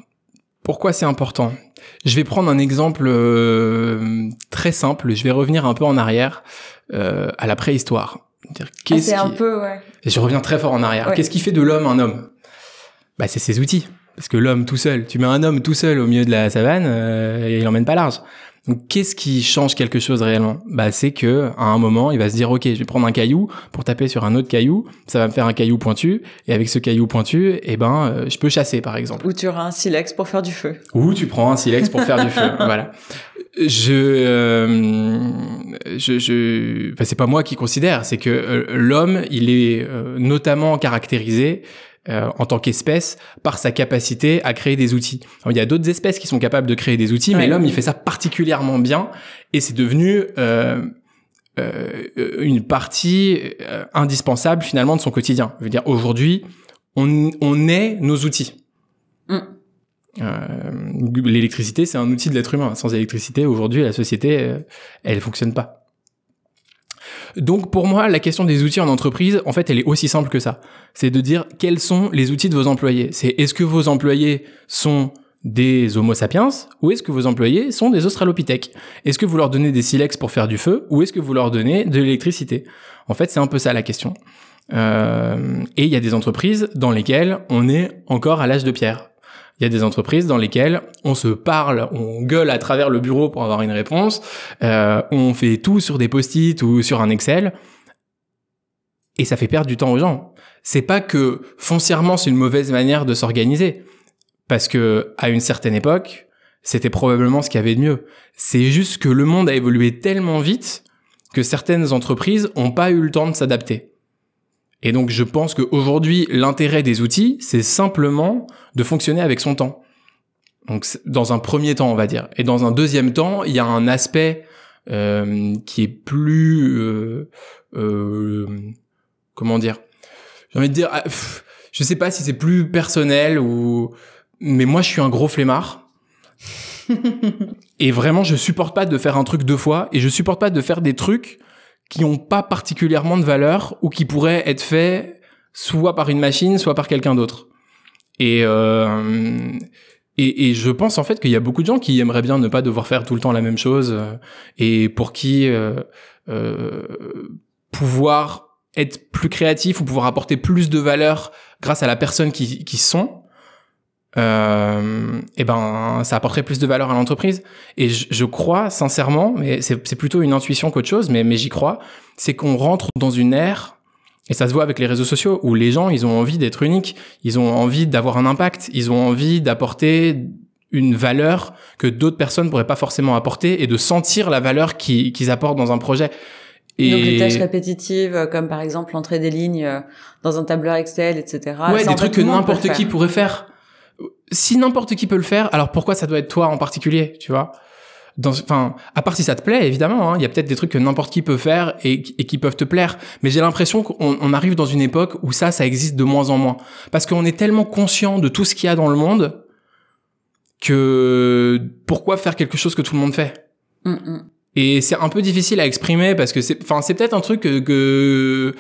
pourquoi c'est important? Je vais prendre un exemple très simple. Je vais revenir un peu en arrière à la préhistoire. Ah, c'est un peu, ouais. je reviens très fort en arrière. Qu'est-ce qui fait de l'homme un homme? Bah, c'est ses outils. Parce que l'homme tout seul, tu mets un homme tout seul au milieu de la savane, euh, et il emmène pas large. Donc qu'est-ce qui change quelque chose réellement? Bah c'est que à un moment, il va se dire OK, je vais prendre un caillou pour taper sur un autre caillou, ça va me faire un caillou pointu et avec ce caillou pointu, eh ben euh, je peux chasser par exemple. Ou tu auras un silex pour faire du feu. Ou tu prends un silex pour faire du feu, voilà. Je euh, je je c'est pas moi qui considère, c'est que euh, l'homme, il est notamment caractérisé euh, en tant qu'espèce par sa capacité à créer des outils. il y a d'autres espèces qui sont capables de créer des outils, mais l'homme il fait ça particulièrement bien et c'est devenu euh, euh, une partie indispensable finalement de son quotidien. Je veux dire aujourd'hui on, on est nos outils. Mm. L'électricité, c'est un outil de l'être humain. Sans électricité, aujourd'hui, la société, elle fonctionne pas. Donc pour moi, la question des outils en entreprise, en fait, elle est aussi simple que ça. C'est de dire quels sont les outils de vos employés? C'est est-ce que vos employés sont des Homo sapiens ou est-ce que vos employés sont des Australopithèques? Est-ce que vous leur donnez des silex pour faire du feu ou est-ce que vous leur donnez de l'électricité? En fait, c'est un peu ça la question. Euh, et il y a des entreprises dans lesquelles on est encore à l'âge de pierre. Il y a des entreprises dans lesquelles on se parle, on gueule à travers le bureau pour avoir une réponse, euh, on fait tout sur des post-it ou sur un Excel, et ça fait perdre du temps aux gens. C'est pas que foncièrement c'est une mauvaise manière de s'organiser, parce que à une certaine époque, c'était probablement ce qu'il y avait de mieux. C'est juste que le monde a évolué tellement vite que certaines entreprises n'ont pas eu le temps de s'adapter. Et donc je pense qu'aujourd'hui, l'intérêt des outils, c'est simplement de fonctionner avec son temps. Donc dans un premier temps, on va dire. Et dans un deuxième temps, il y a un aspect euh, qui est plus... Euh, euh, comment dire? J'ai envie de dire... Ah, je sais pas si c'est plus personnel ou... Mais moi, je suis un gros flemmard. et vraiment, je supporte pas de faire un truc deux fois. Et je supporte pas de faire des trucs qui ont pas particulièrement de valeur ou qui pourraient être faits soit par une machine, soit par quelqu'un d'autre. Et euh, et, et, je pense en fait qu'il y a beaucoup de gens qui aimeraient bien ne pas devoir faire tout le temps la même chose euh, et pour qui euh, euh, pouvoir être plus créatif ou pouvoir apporter plus de valeur grâce à la personne qui, qui sont, euh, et ben ça apporterait plus de valeur à l'entreprise. Et je, je, crois sincèrement, mais c'est plutôt une intuition qu'autre chose, mais, mais j'y crois, c'est qu'on rentre dans une ère et ça se voit avec les réseaux sociaux où les gens, ils ont envie d'être uniques, ils ont envie d'avoir un impact, ils ont envie d'apporter une valeur que d'autres personnes pourraient pas forcément apporter et de sentir la valeur qu'ils apportent dans un projet. Et... Donc les tâches répétitives, comme par exemple l'entrée des lignes euh, dans un tableur Excel, etc. Ouais, des trucs que n'importe qui pourrait faire. Si n'importe qui peut le faire, alors pourquoi ça doit être toi en particulier, tu vois? Enfin, à part si ça te plaît, évidemment, hein, il y a peut-être des trucs que n'importe qui peut faire et, qui peuvent te plaire. Mais j'ai l'impression qu'on arrive dans une époque où ça, ça existe de moins en moins, parce qu'on est tellement conscient de tout ce qu'il y a dans le monde que pourquoi faire quelque chose que tout le monde fait? Mm, mm. Et c'est un peu difficile à exprimer parce que c'est, enfin, c'est peut-être un truc que,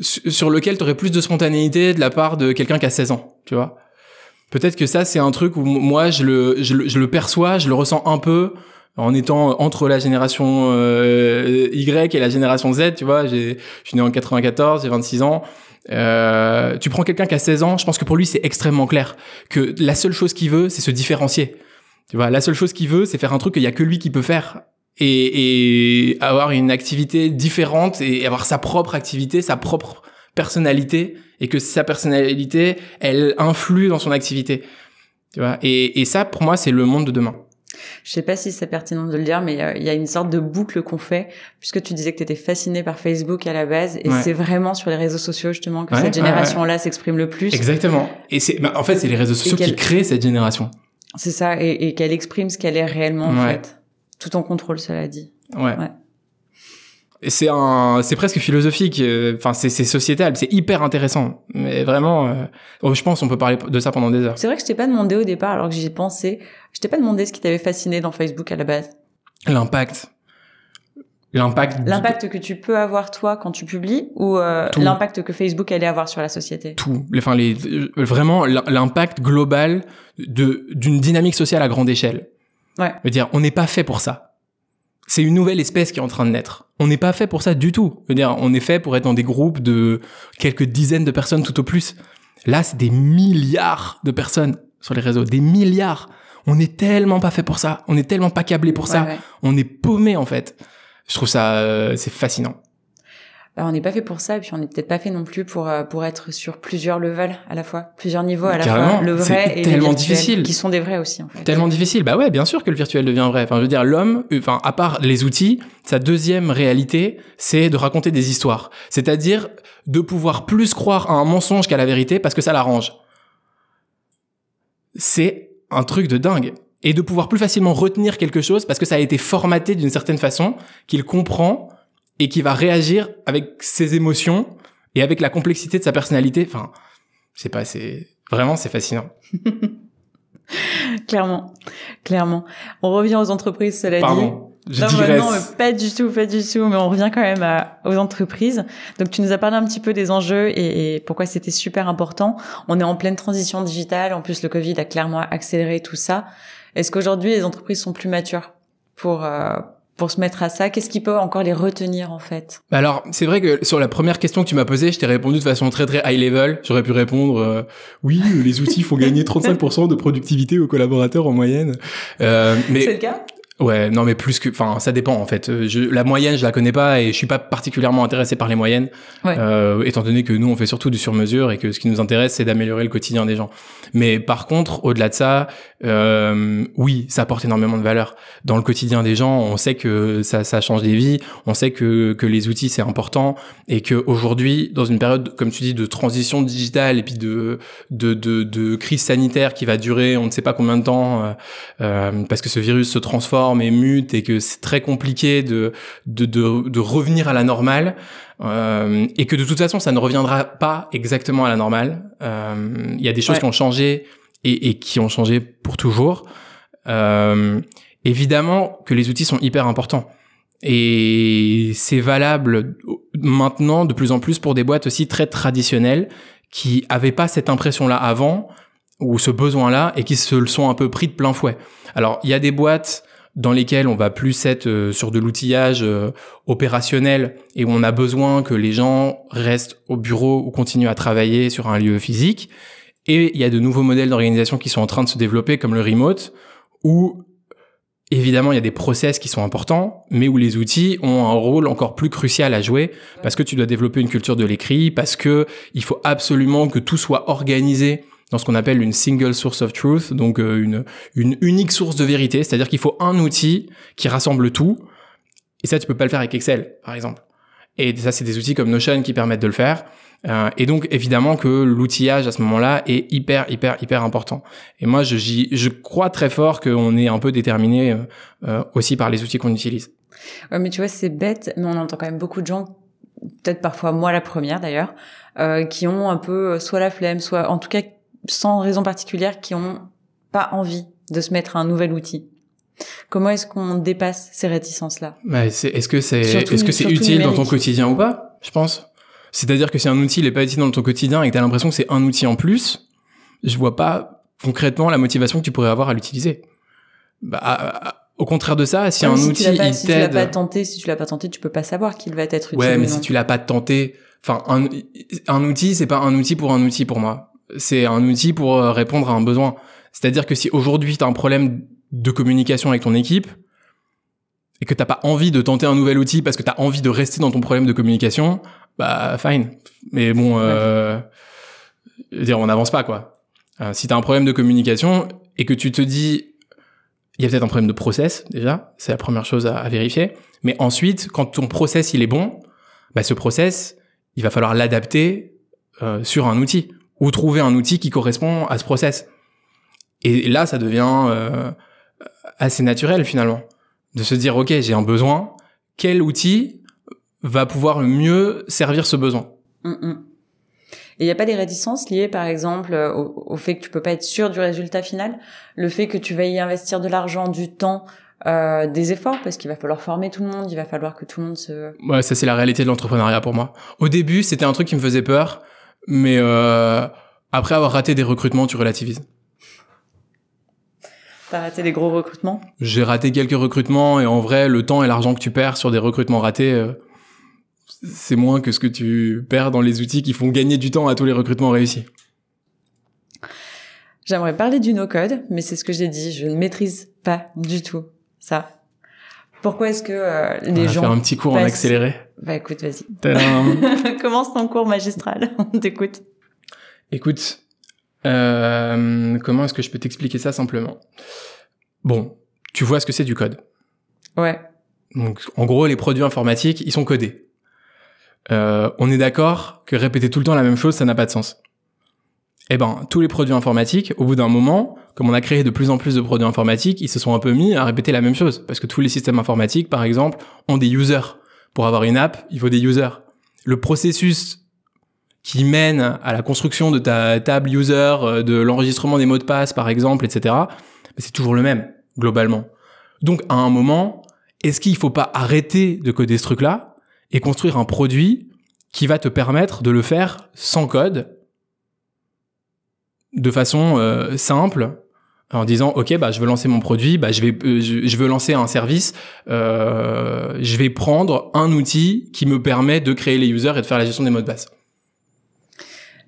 sur lequel tu aurais plus de spontanéité de la part de quelqu'un qui a 16 ans, tu vois? Peut-être que ça, c'est un truc où moi, je le, je le, je le perçois, je le ressens un peu en étant entre la génération euh, Y et la génération Z, tu vois, je suis né en 94, j'ai 26 ans. Euh, tu prends quelqu'un qui a 16 ans, je pense que pour lui c'est extrêmement clair que la seule chose qu'il veut, c'est se différencier. Tu vois, la seule chose qu'il veut, c'est faire un truc qu'il y a que lui qui peut faire et, et avoir une activité différente et avoir sa propre activité, sa propre personnalité et que sa personnalité, elle influe dans son activité. Tu vois, et, et ça pour moi c'est le monde de demain. Je sais pas si c'est pertinent de le dire, mais euh, il y a une sorte de boucle qu'on fait, puisque tu disais que tu étais fasciné par Facebook à la base, et c'est vraiment sur les réseaux sociaux justement que cette génération-là s'exprime le plus. Exactement. Et c'est, bah, en fait, c'est les réseaux sociaux qui créent cette génération. C'est ça, et, et qu'elle exprime ce qu'elle est réellement en fait, tout en contrôle, cela dit. ouais c'est un, c'est presque philosophique. Euh, enfin, c'est, sociétal. C'est hyper intéressant. Mais vraiment, euh, oh, je pense, on peut parler de ça pendant des heures. C'est vrai que je t'ai pas demandé au départ, alors que j'y ai pensé. Je t'ai pas demandé ce qui t'avait fasciné dans Facebook à la base. L'impact. L'impact. L'impact que tu peux avoir toi quand tu publies ou euh, l'impact que Facebook allait avoir sur la société? Tout. Enfin, les, vraiment l'impact global de d'une dynamique sociale à grande échelle. Ouais. Je veux dire, on n'est pas fait pour ça c'est une nouvelle espèce qui est en train de naître. On n'est pas fait pour ça du tout. Je veux dire, on est fait pour être dans des groupes de quelques dizaines de personnes tout au plus. Là, c'est des milliards de personnes sur les réseaux, des milliards. On est tellement pas fait pour ça. On est tellement pas câblé pour ça. On est paumé en fait. Je trouve ça, euh, c'est fascinant. Bah, on n'est pas fait pour ça et puis on n'est peut-être pas fait non plus pour euh, pour être sur plusieurs levels à la fois, plusieurs niveaux à la fois, le vrai et tellement le difficile. qui sont des vrais aussi en fait. Tellement difficile. Bah ouais, bien sûr que le virtuel devient vrai. Enfin, je veux dire l'homme, enfin à part les outils, sa deuxième réalité, c'est de raconter des histoires. C'est-à-dire de pouvoir plus croire à un mensonge qu'à la vérité parce que ça l'arrange. C'est un truc de dingue et de pouvoir plus facilement retenir quelque chose parce que ça a été formaté d'une certaine façon qu'il comprend et qui va réagir avec ses émotions et avec la complexité de sa personnalité. Enfin, je sais pas, c'est vraiment c'est fascinant. clairement, clairement. On revient aux entreprises, cela Pardon. Je non, non, pas du tout, pas du tout, mais on revient quand même à, aux entreprises. Donc tu nous as parlé un petit peu des enjeux et, et pourquoi c'était super important. On est en pleine transition digitale, en plus le Covid a clairement accéléré tout ça. Est-ce qu'aujourd'hui les entreprises sont plus matures pour euh, pour se mettre à ça Qu'est-ce qui peut encore les retenir en fait? Bah Alors, c'est vrai que sur la première question que tu m'as posée, je t'ai répondu de façon très très high level. J'aurais pu répondre euh, oui, les outils font gagner 35% de productivité aux collaborateurs en moyenne. Euh, mais c'est le cas? Ouais, non mais plus que, enfin ça dépend en fait. Euh, je, la moyenne je la connais pas et je suis pas particulièrement intéressé par les moyennes, euh, étant donné que nous on fait surtout du sur-mesure et que ce qui nous intéresse c'est d'améliorer le quotidien des gens. Mais par contre, au-delà de ça, euh, oui, ça apporte énormément de valeur dans le quotidien des gens. On sait que ça, ça change des vies, on sait que que les outils c'est important et que aujourd'hui dans une période comme tu dis de transition digitale et puis de de de, de crise sanitaire qui va durer on ne sait pas combien de temps euh, euh parce que ce virus se transforme et mute et que c'est très compliqué de, de, de, de, revenir à la normale euh, et que de toute façon ça ne reviendra pas exactement à la normale. Euh, il y a des choses qui ont changé et, et, qui ont changé pour toujours. Euh, évidemment que les outils sont hyper importants. Et c'est valable maintenant de plus en plus pour des boîtes aussi très traditionnelles qui avaient pas cette impression-là avant ou ce besoin-là et qui se le sont un peu pris de plein fouet. Alors, il y a des boîtes dans lesquelles on va plus être euh, sur de l'outillage euh, opérationnel et où on a besoin que les gens restent au bureau ou continuent à travailler sur un lieu physique. Et il y a de nouveaux modèles d'organisation qui sont en train de se développer, comme le remote, où évidemment il y a des process qui sont importants, mais où les outils ont un rôle encore plus crucial à jouer parce que tu dois développer une culture de l'écrit, parce que il faut absolument que tout soit organisé dans ce qu'on appelle une single source of truth, donc euh, une, une unique source de vérité, c'est-à-dire qu'il faut un outil qui rassemble tout, et ça tu peux pas le faire avec Excel, par exemple. Et ça c'est des outils comme Notion qui permettent de le faire. Euh, et donc évidemment que l'outillage à ce moment-là est hyper hyper hyper important. Et moi je, je crois très fort qu'on est un peu déterminé euh, euh, aussi par les outils qu'on utilise. Ouais, mais tu vois c'est bête, mais on entend quand même beaucoup de gens, peut-être parfois moi la première d'ailleurs, euh, qui ont un peu soit la flemme, soit en tout cas sans raison particulière, qui ont pas envie de se mettre à un nouvel outil. Comment est-ce qu'on dépasse ces réticences-là? Bah, Est-ce que c'est est-ce que c'est utile dans ton quotidien ou pas? Je pense. C'est-à-dire que si un outil n'est pas utile dans ton quotidien et que tu as l'impression que c'est un outil en plus, je vois pas concrètement la motivation que tu pourrais avoir à l'utiliser. Bah, au contraire de ça, si un outil tu pas, il si tu l'as pas tenté, si tu l'as pas tenté, tu peux pas savoir qu'il va être utile. Ouais, mais si tu l'as pas tenté, enfin un, un outil, c'est pas un outil pour un outil pour moi c'est un outil pour euh, répondre à un besoin. C'est-à-dire que si aujourd'hui tu as un problème de communication avec ton équipe et que t'as pas envie de tenter un nouvel outil parce que tu as envie de rester dans ton problème de communication, bah fine. Mais bon, euh, dire on n'avance pas quoi. Euh, si tu as un problème de communication et que tu te dis il y a peut-être un problème de process déjà, c'est la première chose à, vérifier. Mais ensuite, quand ton process il est bon, bah ce process, il va falloir l'adapter sur un outil ou trouver un outil qui correspond à ce process. Et là, ça devient euh, assez naturel finalement de se dire ok, j'ai un besoin, quel outil va pouvoir le mieux servir ce besoin? Mm, mm. Et il n'y a pas des réticences liées, par exemple, au, fait que tu peux pas être sûr du résultat final, le fait que tu vas y investir de l'argent, du temps, euh, des efforts, parce qu'il va falloir former tout le monde, il va falloir que tout le monde se. Ouais, ça c'est la réalité de l'entrepreneuriat pour moi. Au début, c'était un truc qui me faisait peur mais euh, après avoir raté des recrutements, tu relativises. T'as raté des gros recrutements? J'ai raté quelques recrutements et en vrai, le temps et l'argent que tu perds sur des recrutements ratés, euh, c'est moins que ce que tu perds dans les outils qui font gagner du temps à tous les recrutements réussis. J'aimerais parler du no-code, mais c'est ce que j'ai dit, je ne maîtrise pas du tout ça. Pourquoi est-ce que euh, les On va gens faire un petit cours en accéléré Bah écoute, vas-y. Commence ton cours magistral, on t'écoute. Écoute, euh, comment est-ce que je peux t'expliquer ça simplement? Bon, tu vois ce que c'est du code. Ouais. Donc, en gros, les produits informatiques, ils sont codés. Euh, on est d'accord que répéter tout le temps la même chose, ça n'a pas de sens eh ben, tous les produits informatiques, au bout d'un moment, comme on a créé de plus en plus de produits informatiques, ils se sont un peu mis à répéter la même chose. Parce que tous les systèmes informatiques, par exemple, ont des users. Pour avoir une app, il faut des users. Le processus qui mène à la construction de ta table user, euh, de l'enregistrement des mots de passe, par exemple, etc., c'est toujours le même, globalement. Donc, à un moment, est-ce qu'il faut pas arrêter de coder ce truc-là et construire un produit qui va te permettre de le faire sans code de façon euh, simple en disant ok bah je veux lancer mon produit bah je vais euh, je, veux lancer un service euh, je vais prendre un outil qui me permet de créer les users et de faire la gestion des mots de passe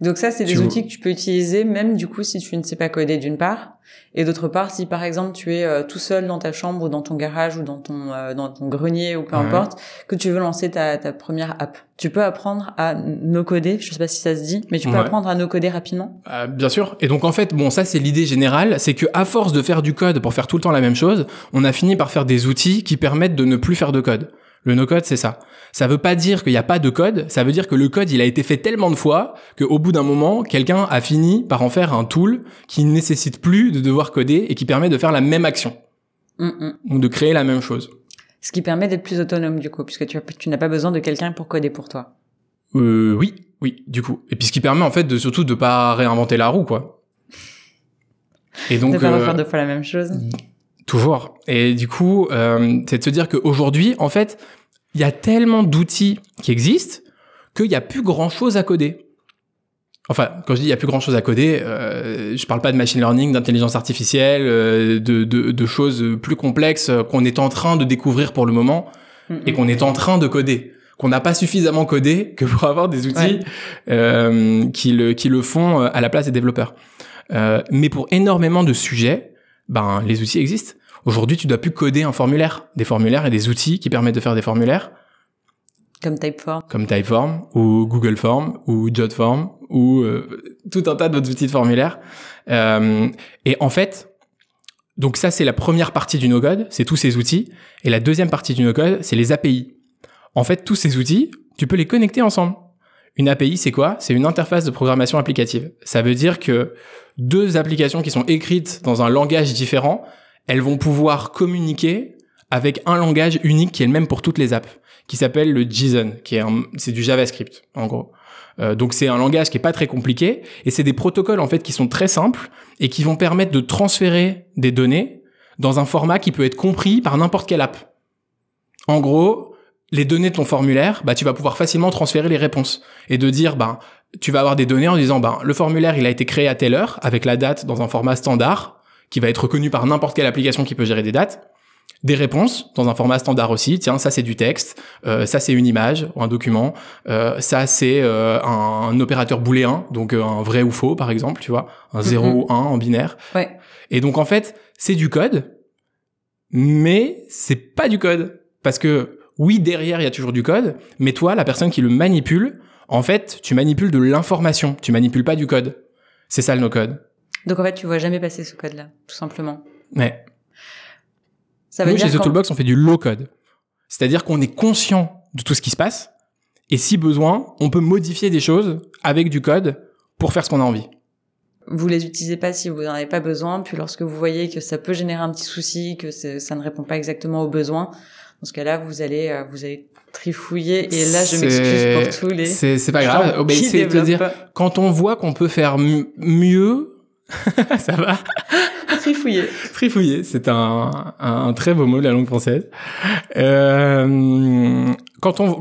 donc ça, c'est des outils que tu peux utiliser même du coup si tu ne sais pas coder d'une part, et d'autre part si par exemple tu es euh, tout seul dans ta chambre ou dans ton garage ou dans ton euh, dans ton grenier ou peu importe, que tu veux lancer ta, ta première app. Tu peux apprendre à no coder, je sais pas si ça se dit, mais tu peux apprendre à no coder rapidement. Euh, bien sûr. Et donc en fait, bon, ça c'est l'idée générale, c'est que à force de faire du code pour faire tout le temps la même chose, on a fini par faire des outils qui permettent de ne plus faire de code. Le no-code, c'est ça. Ça veut pas dire qu'il n'y a pas de code, ça veut dire que le code, il a été fait tellement de fois qu'au bout d'un moment, quelqu'un a fini par en faire un tool qui ne nécessite plus de devoir coder et qui permet de faire la même action. Ou de créer la même chose. Ce qui permet d'être plus autonome, du coup, puisque tu, tu n'as pas besoin de quelqu'un pour coder pour toi. Euh, oui, oui, du coup. Et puis ce qui permet, en fait, de surtout de pas réinventer la roue, quoi. Et donc... de pas refaire euh, deux fois la même chose. Toujours. Et du coup, euh, c'est de se dire qu'aujourd'hui, en fait, il y a tellement d'outils qui existent qu'il n'y a plus grand chose à coder. Enfin, quand je dis il y a plus grand chose à coder, euh, je parle pas de machine learning, d'intelligence artificielle, euh, de, de, de, choses plus complexes qu'on est en train de découvrir pour le moment et qu'on est en train de coder, qu'on n'a pas suffisamment codé que pour avoir des outils euh, qui le qui le font euh, à la place des développeurs. Euh, mais pour énormément de sujets, ben les outils existent. Aujourd'hui, tu dois plus coder un formulaire, des formulaires et des outils qui permettent de faire des formulaires. Comme Typeform. Comme Typeform ou Google Form ou Jotform ou euh, tout un tas d'autres outils de formulaire. Euh, et en fait, donc ça c'est la première partie du no-code, c'est tous ces outils. Et la deuxième partie du no-code, c'est les API. En fait, tous ces outils, tu peux les connecter ensemble. Une API, c'est quoi? C'est une interface de programmation applicative. Ça veut dire que deux applications qui sont écrites dans un langage différent, elles vont pouvoir communiquer avec un langage unique qui est le même pour toutes les apps, qui s'appelle le JSON, qui est c'est du JavaScript en gros. Euh, donc c'est un langage qui est pas très compliqué et c'est des protocoles en fait qui sont très simples et qui vont permettre de transférer des données dans un format qui peut être compris par n'importe quelle app. En gros, les données de ton formulaire, bah tu vas pouvoir facilement transférer les réponses et de dire bah tu vas avoir des données en disant bah le formulaire il a été créé à telle heure avec la date dans un format standard qui va être reconnu par n'importe quelle application qui peut gérer des dates des réponses dans un format standard aussi. Tiens, ça c'est du texte, euh, ça c'est une image ou un document, euh, ça c'est euh, un, opérateur booléen, donc euh, un vrai ou faux par exemple, tu vois, un 0 mhm. ou 1 en binaire. Ouais. Et donc en fait, c'est du code, mais c'est pas du code parce que oui, derrière il y a toujours du code, mais toi, la personne qui le manipule, en fait, tu manipules de l'information, tu manipules pas du code. C'est ça le no-code. Donc en fait, tu vois jamais passer ce code-là, tout simplement. Mais ça veut Nous, chez The Toolbox, on fait du low code. C'est-à-dire qu'on est conscient de tout ce qui se passe. Et si besoin, on peut modifier des choses avec du code pour faire ce qu'on a envie. Vous les utilisez pas si vous n'en avez pas besoin. Puis lorsque vous voyez que ça peut générer un petit souci, que ça ne répond pas exactement aux besoins, dans ce cas-là, vous allez, euh, vous allez trifouiller. Et là, je m'excuse pour tous les. C'est pas grave. Mais c'est de dire, quand on voit qu'on peut faire mieux, ça va. Trifouiller. Trifouiller, c'est un, un, très beau mot de la langue française. Euh, quand on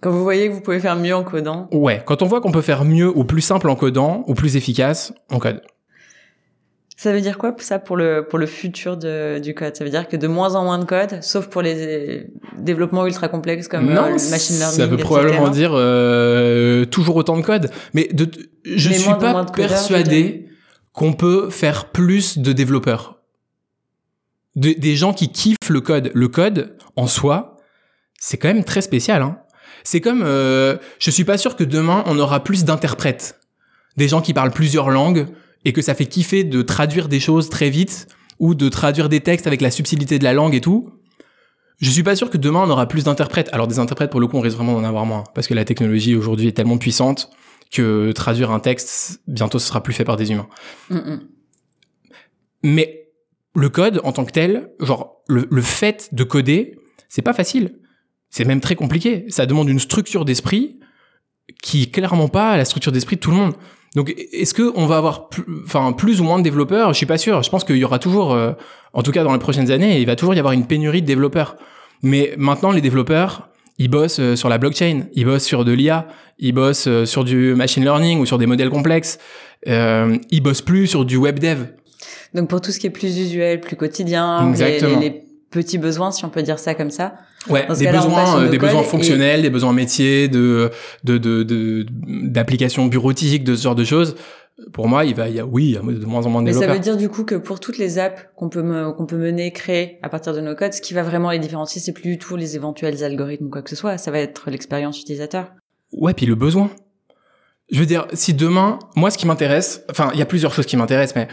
quand vous voyez que vous pouvez faire mieux en codant. Ouais, quand on voit qu'on peut faire mieux ou plus simple en codant ou plus efficace, on code. Ça veut dire quoi ça pour le pour le futur de, du code? Ça veut dire que de moins en moins de code, sauf pour les développements ultra complexes comme euh, non, machine learning. Ça veut probablement dire euh, toujours autant de code, mais de, je suis pas persuadé qu'on peut faire plus de développeurs. des gens qui kiffent le code. Le code, en soi, c'est quand même très spécial. Hein. C'est comme, euh, je suis pas sûr que demain, on aura plus d'interprètes. Des gens qui parlent plusieurs langues et que ça fait kiffer de traduire des choses très vite ou de traduire des textes avec la subtilité de la langue et tout. Je suis pas sûr que demain on aura plus d'interprètes. Alors des interprètes pour le coup on risque vraiment d'en avoir moins parce que la technologie aujourd'hui est tellement puissante que traduire un texte, bientôt ce sera plus fait par des humains. Mais le code en tant que tel, genre le, le fait de coder, c'est pas facile. C'est même très compliqué. Ça demande une structure d'esprit qui est clairement pas la structure d'esprit de tout le monde. Donc, est-ce que on va avoir, plus, enfin, plus ou moins de développeurs? Je suis pas sûr. Je pense qu'il y aura toujours, euh, en tout cas dans les prochaines années, il va toujours y avoir une pénurie de développeurs. Mais maintenant, les développeurs, ils bossent euh, sur la blockchain, ils bossent sur de l'IA, ils bossent euh, sur du machine learning ou sur des modèles complexes. Euh, ils bossent plus sur du web dev. Donc pour tout ce qui est plus usuel, plus quotidien, les, les, petits besoins, si on peut dire ça comme ça. Ouais, des besoins, des besoins fonctionnels, des besoins métiers, de de de d'applications bureautiques, de ce genre de choses pour moi, il va, il y a, oui, il y a de moins en moins de Mais ça veut dire du coup que pour toutes les apps qu'on peut qu'on peut mener, créer à partir de nos codes, ce qui va vraiment les différencier, c'est plus du tout les éventuels algorithmes ou quoi que ce soit, ça va être l'expérience utilisateur. Ouais, puis le besoin. Je veux dire, si demain, moi, ce qui m'intéresse, enfin, il y a plusieurs choses qui m'intéressent, mais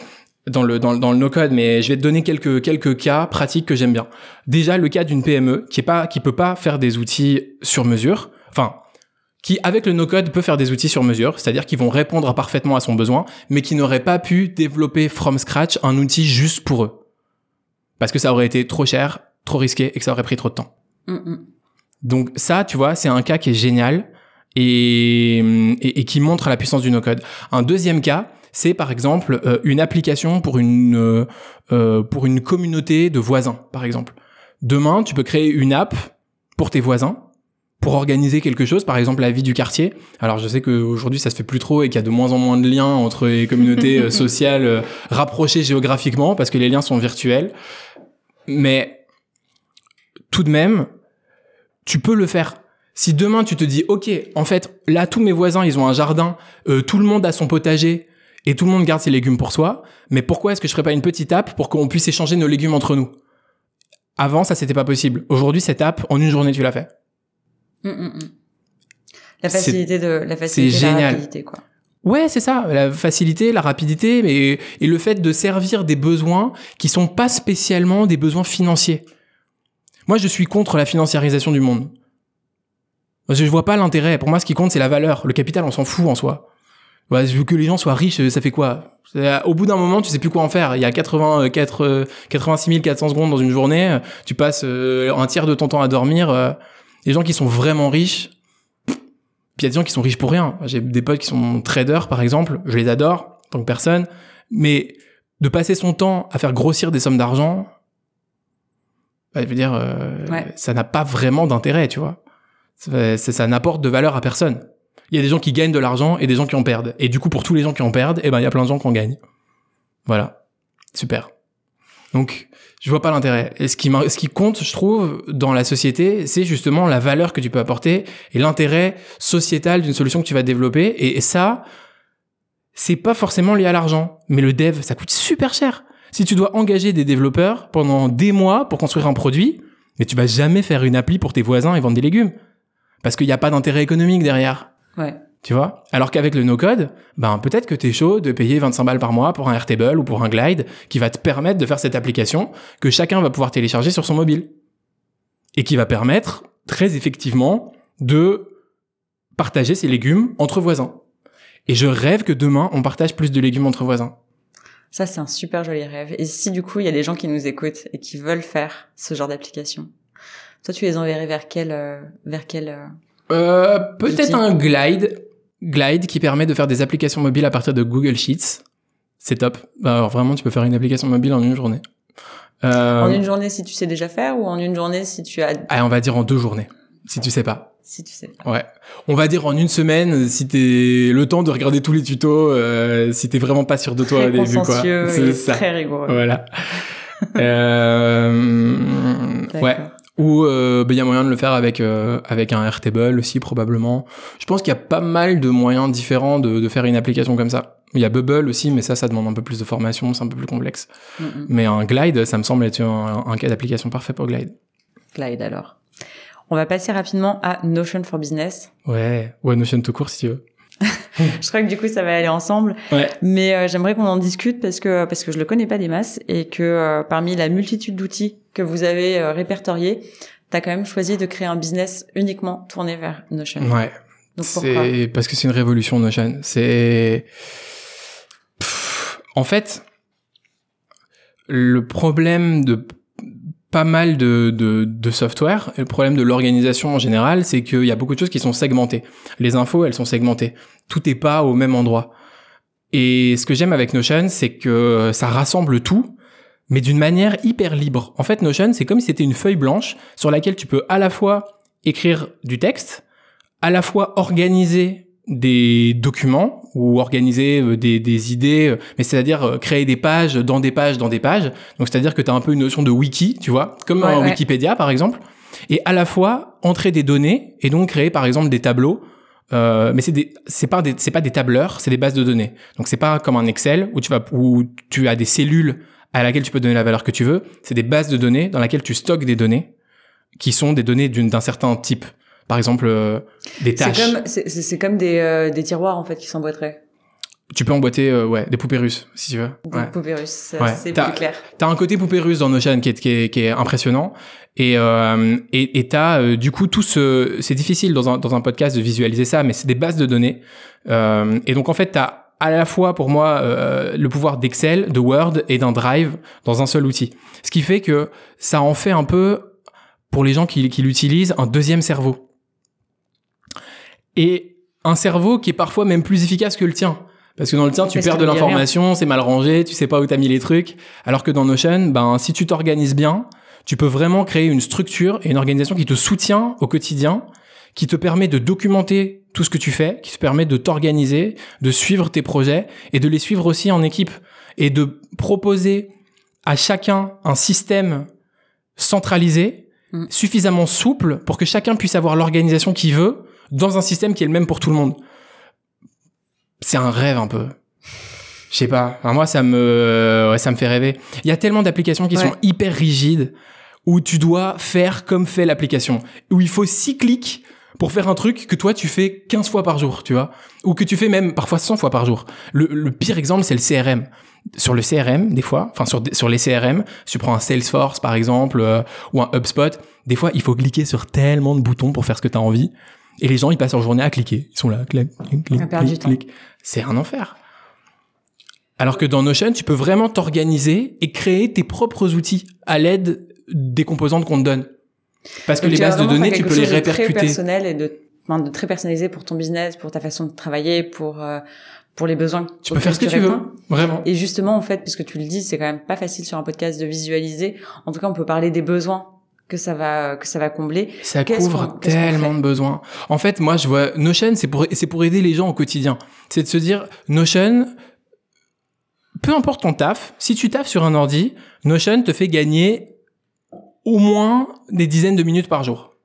dans le dans, dans le no code, mais je vais te donner quelques quelques cas pratiques que j'aime bien. Déjà, le cas d'une PME qui est pas qui peut pas faire des outils sur mesure. Enfin, qui, avec le no-code, peut faire des outils sur mesure, c'est-à-dire qu'ils vont répondre parfaitement à son besoin, mais qui n'auraient pas pu développer from scratch un outil juste pour eux. Parce que ça aurait été trop cher, trop risqué et que ça aurait pris trop de temps. Donc ça, tu vois, c'est un cas qui est génial et, et, qui montre la puissance du no-code. Un deuxième cas, c'est par exemple euh, une application pour une, euh, euh, pour une communauté de voisins, par exemple. Demain, tu peux créer une app pour tes voisins pour organiser quelque chose, par exemple la vie du quartier. Alors je sais qu'aujourd'hui ça se fait plus trop et qu'il y a de moins en moins de liens entre les communautés sociales rapprochées géographiquement parce que les liens sont virtuels. Mais tout de même, tu peux le faire. Si demain tu te dis, ok, en fait, là tous mes voisins ils ont un jardin, euh, tout le monde a son potager et tout le monde garde ses légumes pour soi, mais pourquoi est-ce que je ferais pas une petite app pour qu'on puisse échanger nos légumes entre nous? Avant ça c'était pas possible. Aujourd'hui cette app en une journée tu l'as fait. Mm, mm, mm. La facilité de la facilité, la rapidité, quoi. Ouais, c'est ça, la facilité, la rapidité, mais et le fait de servir des besoins qui sont pas spécialement des besoins financiers. Moi, je suis contre la financiarisation du monde. Je vois pas l'intérêt. Pour moi, ce qui compte, c'est la valeur. Le capital, on s'en fout en soi. Ouais, que les gens soient riches, ça fait quoi? Au bout d'un moment, tu sais plus quoi en faire. Il y a 80, 86 400 secondes dans une journée. Tu passes euh, un tiers de ton temps à dormir. Euh, les gens qui sont vraiment riches, puis il y a des gens qui sont riches pour rien. J'ai des potes qui sont traders, par exemple, je les adore, tant que personne, mais de passer son temps à faire grossir des sommes d'argent, bah, je veux dire, euh, ça n'a pas vraiment d'intérêt, tu vois. Ça, ça, n'apporte de valeur à personne. Il y a des gens qui gagnent de l'argent et des gens qui en perdent. Et du coup, pour tous les gens qui en perdent, eh ben, il y a plein de gens qui en gagnent. Voilà. Super. Donc, je vois pas l'intérêt. Et ce qui, compte, je trouve, dans la société, c'est justement la valeur que tu peux apporter et l'intérêt sociétal d'une solution que tu vas développer. Et, ça, c'est pas forcément lié à l'argent. Mais le dev, ça coûte super cher. Si tu dois engager des développeurs pendant des mois pour construire un produit, mais tu vas jamais faire une appli pour tes voisins et vendre des légumes. Parce qu'il n'y a pas d'intérêt économique derrière. Ouais. Tu vois? Alors qu'avec le no-code, ben peut-être que tu es chaud de payer 25 balles par mois pour un Airtable ou pour un Glide qui va te permettre de faire cette application que chacun va pouvoir télécharger sur son mobile. Et qui va permettre très effectivement de partager ses légumes entre voisins. Et je rêve que demain, on partage plus de légumes entre voisins. Ça, c'est un super joli rêve. Et si du coup, il y a des gens qui nous écoutent et qui veulent faire ce genre d'application, toi, tu les enverrais vers quel, euh, vers quel euh, Peut-être un Glide Glide qui permet de faire des applications mobiles à partir de Google Sheets. C'est top. Bah, alors vraiment, tu peux faire une application mobile en une journée. Euh... En une journée si tu sais déjà faire ou en une journée si tu as... Ah, on va dire en deux journées, si tu sais pas. Si tu sais pas. Ouais. On va dire en une semaine si t'es le temps de regarder tous les tutos, euh, si t'es vraiment pas sûr de toi au début, quoi. C'est ça. Très rigoureux. Voilà. euh... Ouais. Ou il euh, ben, y a moyen de le faire avec euh, avec un Airtable aussi probablement. Je pense qu'il y a pas mal de moyens différents de, de faire une application comme ça. Il y a Bubble aussi, mais ça, ça demande un peu plus de formation, c'est un peu plus complexe. Mais un Glide, ça me semble être un, un cas d'application parfait pour Glide. Glide alors. On va passer rapidement à Notion for Business. Ouais, ou Notion tout court si tu veux. je crois que du coup ça va aller ensemble. Ouais. Mais euh, j'aimerais qu'on en discute parce que parce que je le connais pas des masses et que euh, parmi la multitude d'outils que vous avez euh, répertoriés, tu as quand même choisi de créer un business uniquement tourné vers Notion. Ouais. C'est parce que c'est une révolution Notion. C'est en fait le problème de pas mal de, de, de software. Le problème de l'organisation en général, c'est qu'il y a beaucoup de choses qui sont segmentées. Les infos, elles sont segmentées. Tout n'est pas au même endroit. Et ce que j'aime avec Notion, c'est que ça rassemble tout, mais d'une manière hyper libre. En fait, Notion, c'est comme si c'était une feuille blanche sur laquelle tu peux à la fois écrire du texte, à la fois organiser des documents ou organiser euh, des, des idées, euh, mais c'est-à-dire euh, créer des pages dans des pages dans des pages. Donc c'est-à-dire que tu as un peu une notion de wiki, tu vois, comme un Wikipédia par exemple, et à la fois entrer des données et donc créer par exemple des tableaux. Euh, mais c'est des, c'est pas des, c'est pas des tableurs, c'est des bases de données. Donc c'est pas comme un Excel où tu vas, où tu as des cellules à laquelle tu peux donner la valeur que tu veux. C'est des bases de données dans laquelle tu stockes des données qui sont des données d'un certain type par exemple euh, des tâches. C'est comme, des, euh, des tiroirs en fait qui s'emboîteraient. Tu peux emboîter euh, ouais des poupées russes si tu veux. Des poupées russes, c'est plus clair. T'as un côté poupée russe dans Notion qui est qui est, qui est impressionnant et et et t'as du coup tout ce c'est difficile dans un dans un podcast de visualiser ça mais c'est des bases de données et donc en fait t'as à la fois pour moi le pouvoir d'Excel, de Word et d'un Drive dans un seul outil. Ce qui fait que ça en fait un peu pour les gens qui, qui l'utilisent un deuxième cerveau et un cerveau qui est parfois même plus efficace que le tien. Parce que dans le tien, tu perds de l'information, c'est mal rangé, tu sais pas où t'as mis les trucs. Alors que dans Notion, ben, si tu t'organises bien, tu peux vraiment créer une structure et une organisation qui te soutient au quotidien, qui te permet de documenter tout ce que tu fais, qui te permet de t'organiser, de suivre tes projets et de les suivre aussi en équipe et de proposer à chacun un système centralisé, mm. suffisamment souple pour que chacun puisse avoir l'organisation qu'il veut dans un système qui est le même pour tout le monde. C'est un rêve un peu. Je sais pas. moi, ça me, ça me fait rêver. Il y a tellement d'applications qui sont hyper rigides où tu dois faire comme fait l'application, où il faut six clics pour faire un truc que toi tu fais 15 fois par jour, tu vois, ou que tu fais même parfois 100 fois par jour. Le, pire exemple, c'est le CRM. Sur le CRM, des fois, enfin sur, sur les CRM, tu prends un Salesforce par exemple, euh, ou un HubSpot, des fois il faut cliquer sur tellement de boutons pour faire ce que tu as envie. Et les gens, ils passent leur journée à cliquer. Ils sont là, clic, clic, clic, clic. C'est un enfer. Alors que dans Notion, tu peux vraiment t'organiser et créer tes propres outils à l'aide des composantes qu'on te donne. Parce que les bases de données, tu peux les répercuter. très personnel et de, de très personnalisé pour ton business, pour ta façon de travailler, pour euh, pour les besoins. Tu peux faire ce que tu veux, vraiment. Et justement, en fait, puisque tu le dis, c'est quand même pas facile sur un podcast de visualiser. En tout cas, on peut parler des besoins que ça va que ça va combler. Ça couvre tellement de besoins. En fait, moi, je vois Notion, c'est pour c'est pour aider les gens au quotidien. C'est de se dire Notion, peu importe ton taf, si tu taffes sur un ordi, Notion te fait gagner au moins des dizaines de minutes par jour.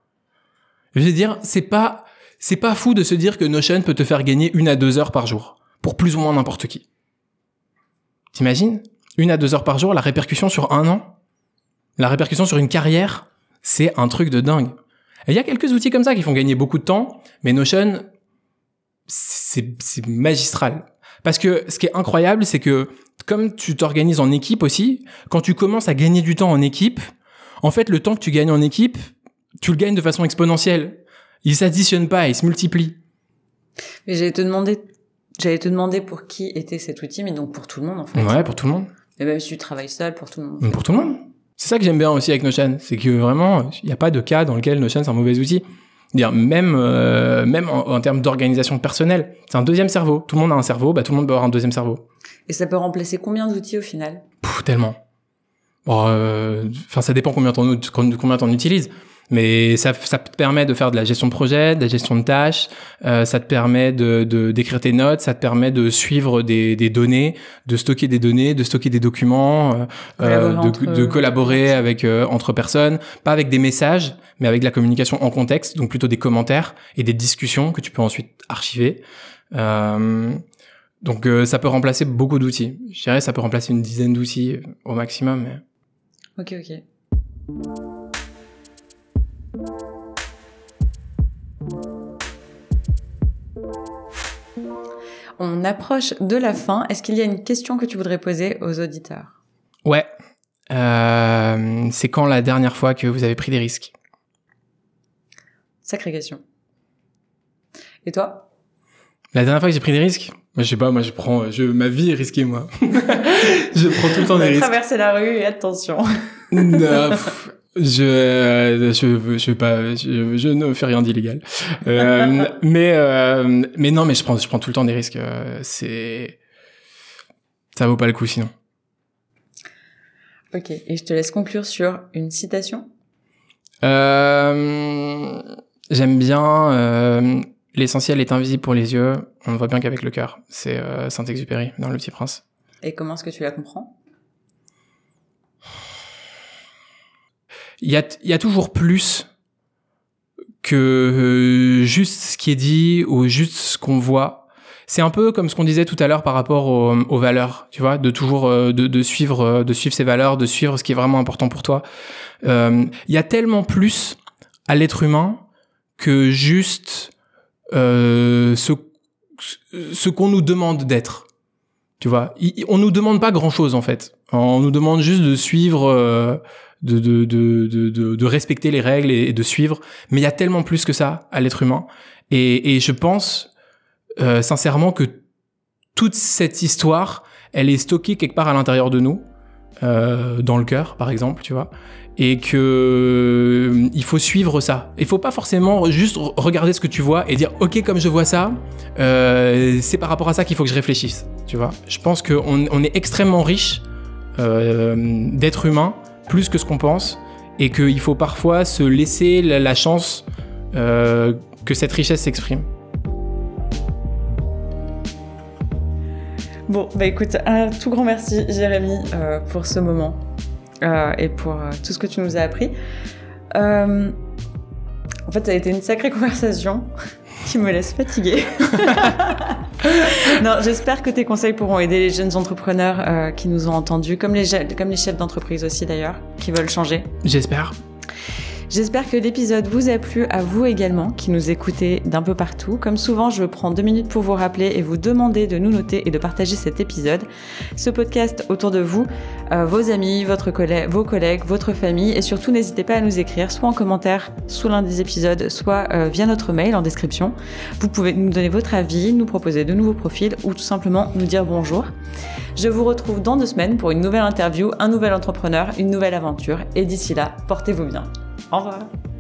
Je veux dire, c'est pas, c'est pas fou de se dire que Notion peut te faire gagner une à deux heures par jour. Pour plus ou moins n'importe qui. T'imagines? Une à deux heures par jour, la répercussion sur un an? La répercussion sur une carrière? C'est un truc de dingue. Il y a quelques outils comme ça qui font gagner beaucoup de temps, mais Notion, c'est magistral. Parce que ce qui est incroyable, c'est que comme tu t'organises en équipe aussi, quand tu commences à gagner du temps en équipe, en fait, le temps que tu gagnes en équipe, tu le gagnes de façon exponentielle. Il s'additionne pas, il se multiplie. Mais j'allais te demander, j'allais te demander pour qui était cet outil, mais donc pour tout le monde en fait. Ouais, pour tout le monde. Et même si tu travailles seul, pour tout le monde. Pour tout le monde. C'est ça que j'aime bien aussi avec Notion, c'est que vraiment, il n'y a pas de cas dans lequel Notion c'est un mauvais outil. Dire même euh, même en, termes d'organisation personnelle, c'est un deuxième cerveau. Tout le monde a un cerveau, bah tout le monde peut avoir un deuxième cerveau. Et ça peut remplacer combien d'outils au final? Tellement. Euh, enfin, ça dépend combien t'en combien t'en utilises. Mais ça, ça te permet de faire de la gestion de projet, de la gestion de tâches, euh, ça te permet de d'écrire tes notes, ça te permet de suivre des, des données, de stocker des données, de stocker des documents, euh, de, de, collaborer avec entre personnes, pas avec des messages, mais avec de la communication en contexte, donc plutôt des commentaires et des discussions que tu peux ensuite archiver. donc ça peut remplacer beaucoup d'outils. Je dirais ça peut remplacer une dizaine d'outils au maximum. Mais... Ok, ok. On approche de la fin. Est-ce qu'il y a une question que tu voudrais poser aux auditeurs? Ouais. Euh, c'est quand la dernière fois que vous avez pris des risques? Sacrée question. Et toi? La dernière fois que j'ai pris des risques moi, je sais pas, moi, je prends, je, ma vie est risquée, moi. je prends tout le temps des risques. Traverser la rue et attention. non, je, je, je, pas, je, je ne fais rien d'illégal. Euh, mais, euh, mais non, mais je prends, je prends tout le temps des risques. Euh, c'est, ça vaut pas le coup sinon. Ok, et je te laisse conclure sur une citation? Euh, j'aime bien. L'essentiel est invisible pour les yeux, on ne voit bien qu'avec le cœur. C'est euh, Saint-Exupéry dans Le Petit Prince. Et comment est-ce que tu la comprends? Il y, a, y a toujours plus que euh, juste ce qui est dit ou juste ce qu'on voit. C'est un peu comme ce qu'on disait tout à l'heure par rapport aux, valeurs, tu vois, de toujours euh, de, de, suivre de suivre ces valeurs, de suivre ce qui est vraiment important pour toi. Il y a tellement plus à l'être humain que juste euh, ce, qu'on nous demande d'être. Tu vois, on nous demande pas grand chose en fait. On nous demande juste de suivre, euh, de, respecter les règles et, de suivre. Mais il y a tellement plus que ça à l'être humain. Et, je pense euh, sincèrement que toute cette histoire, elle est stockée quelque part à l'intérieur de nous, dans le cœur par exemple, tu vois et que euh, il faut suivre ça. Il faut pas forcément juste regarder ce que tu vois et dire ok comme je vois ça, euh, c'est par rapport à ça qu'il faut que je réfléchisse. Tu vois? Je pense qu'on on est extrêmement riche euh, d'êtres humains plus que ce qu'on pense et qu'il faut parfois se laisser la, chance que cette richesse s'exprime. Bon, bah écoute, un tout grand merci Jérémy euh, pour ce moment euh, et pour euh, tout ce que tu nous as appris. en fait, ça a été une sacrée conversation qui me laisse fatiguée. non, j'espère que tes conseils pourront aider les jeunes entrepreneurs qui nous ont entendus, comme les, comme les chefs d'entreprise aussi d'ailleurs, qui veulent changer. J'espère. J'espère que l'épisode vous a plu à vous également, qui nous écoutez d'un peu partout. Comme souvent, je prends deux minutes pour vous rappeler et vous demander de nous noter et de partager cet épisode. Ce podcast autour de vous, euh, vos amis, votre collègue, vos collègues, votre famille, et surtout n'hésitez pas à nous écrire, soit en commentaire sous l'un des épisodes, soit euh, via notre mail en description. Vous pouvez nous donner votre avis, nous proposer de nouveaux profils ou tout simplement nous dire bonjour. Je vous retrouve dans deux semaines pour une nouvelle interview, un nouvel entrepreneur, une nouvelle aventure, et d'ici là, portez-vous bien. Ha det.